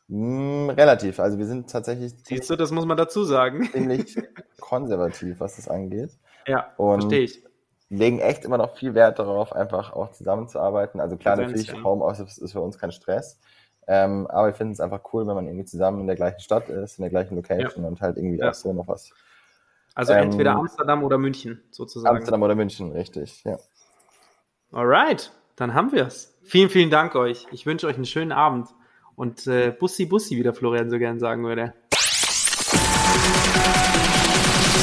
Mm, relativ. Also wir sind tatsächlich. Siehst du, das muss man dazu sagen. Ziemlich konservativ, was das angeht. Ja, verstehe ich. Legen echt immer noch viel Wert darauf, einfach auch zusammenzuarbeiten. Also klar, natürlich, Homeoffice ist für uns kein Stress. Ähm, aber ich finde es einfach cool, wenn man irgendwie zusammen in der gleichen Stadt ist, in der gleichen Location ja. und halt irgendwie ja. auch so noch was. Also ähm, entweder Amsterdam oder München sozusagen. Amsterdam oder München, richtig, ja. Alright, dann haben wir es. Vielen, vielen Dank euch. Ich wünsche euch einen schönen Abend und äh, Bussi Bussi, wie der Florian so gern sagen würde.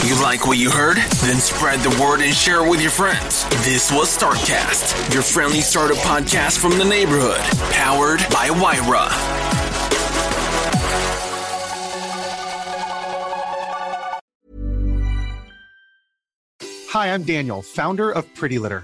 You like what you heard? Then spread the word and share it with your friends. This was Startcast, your friendly startup podcast from the neighborhood, powered by Wyra. Hi, I'm Daniel, founder of Pretty Litter.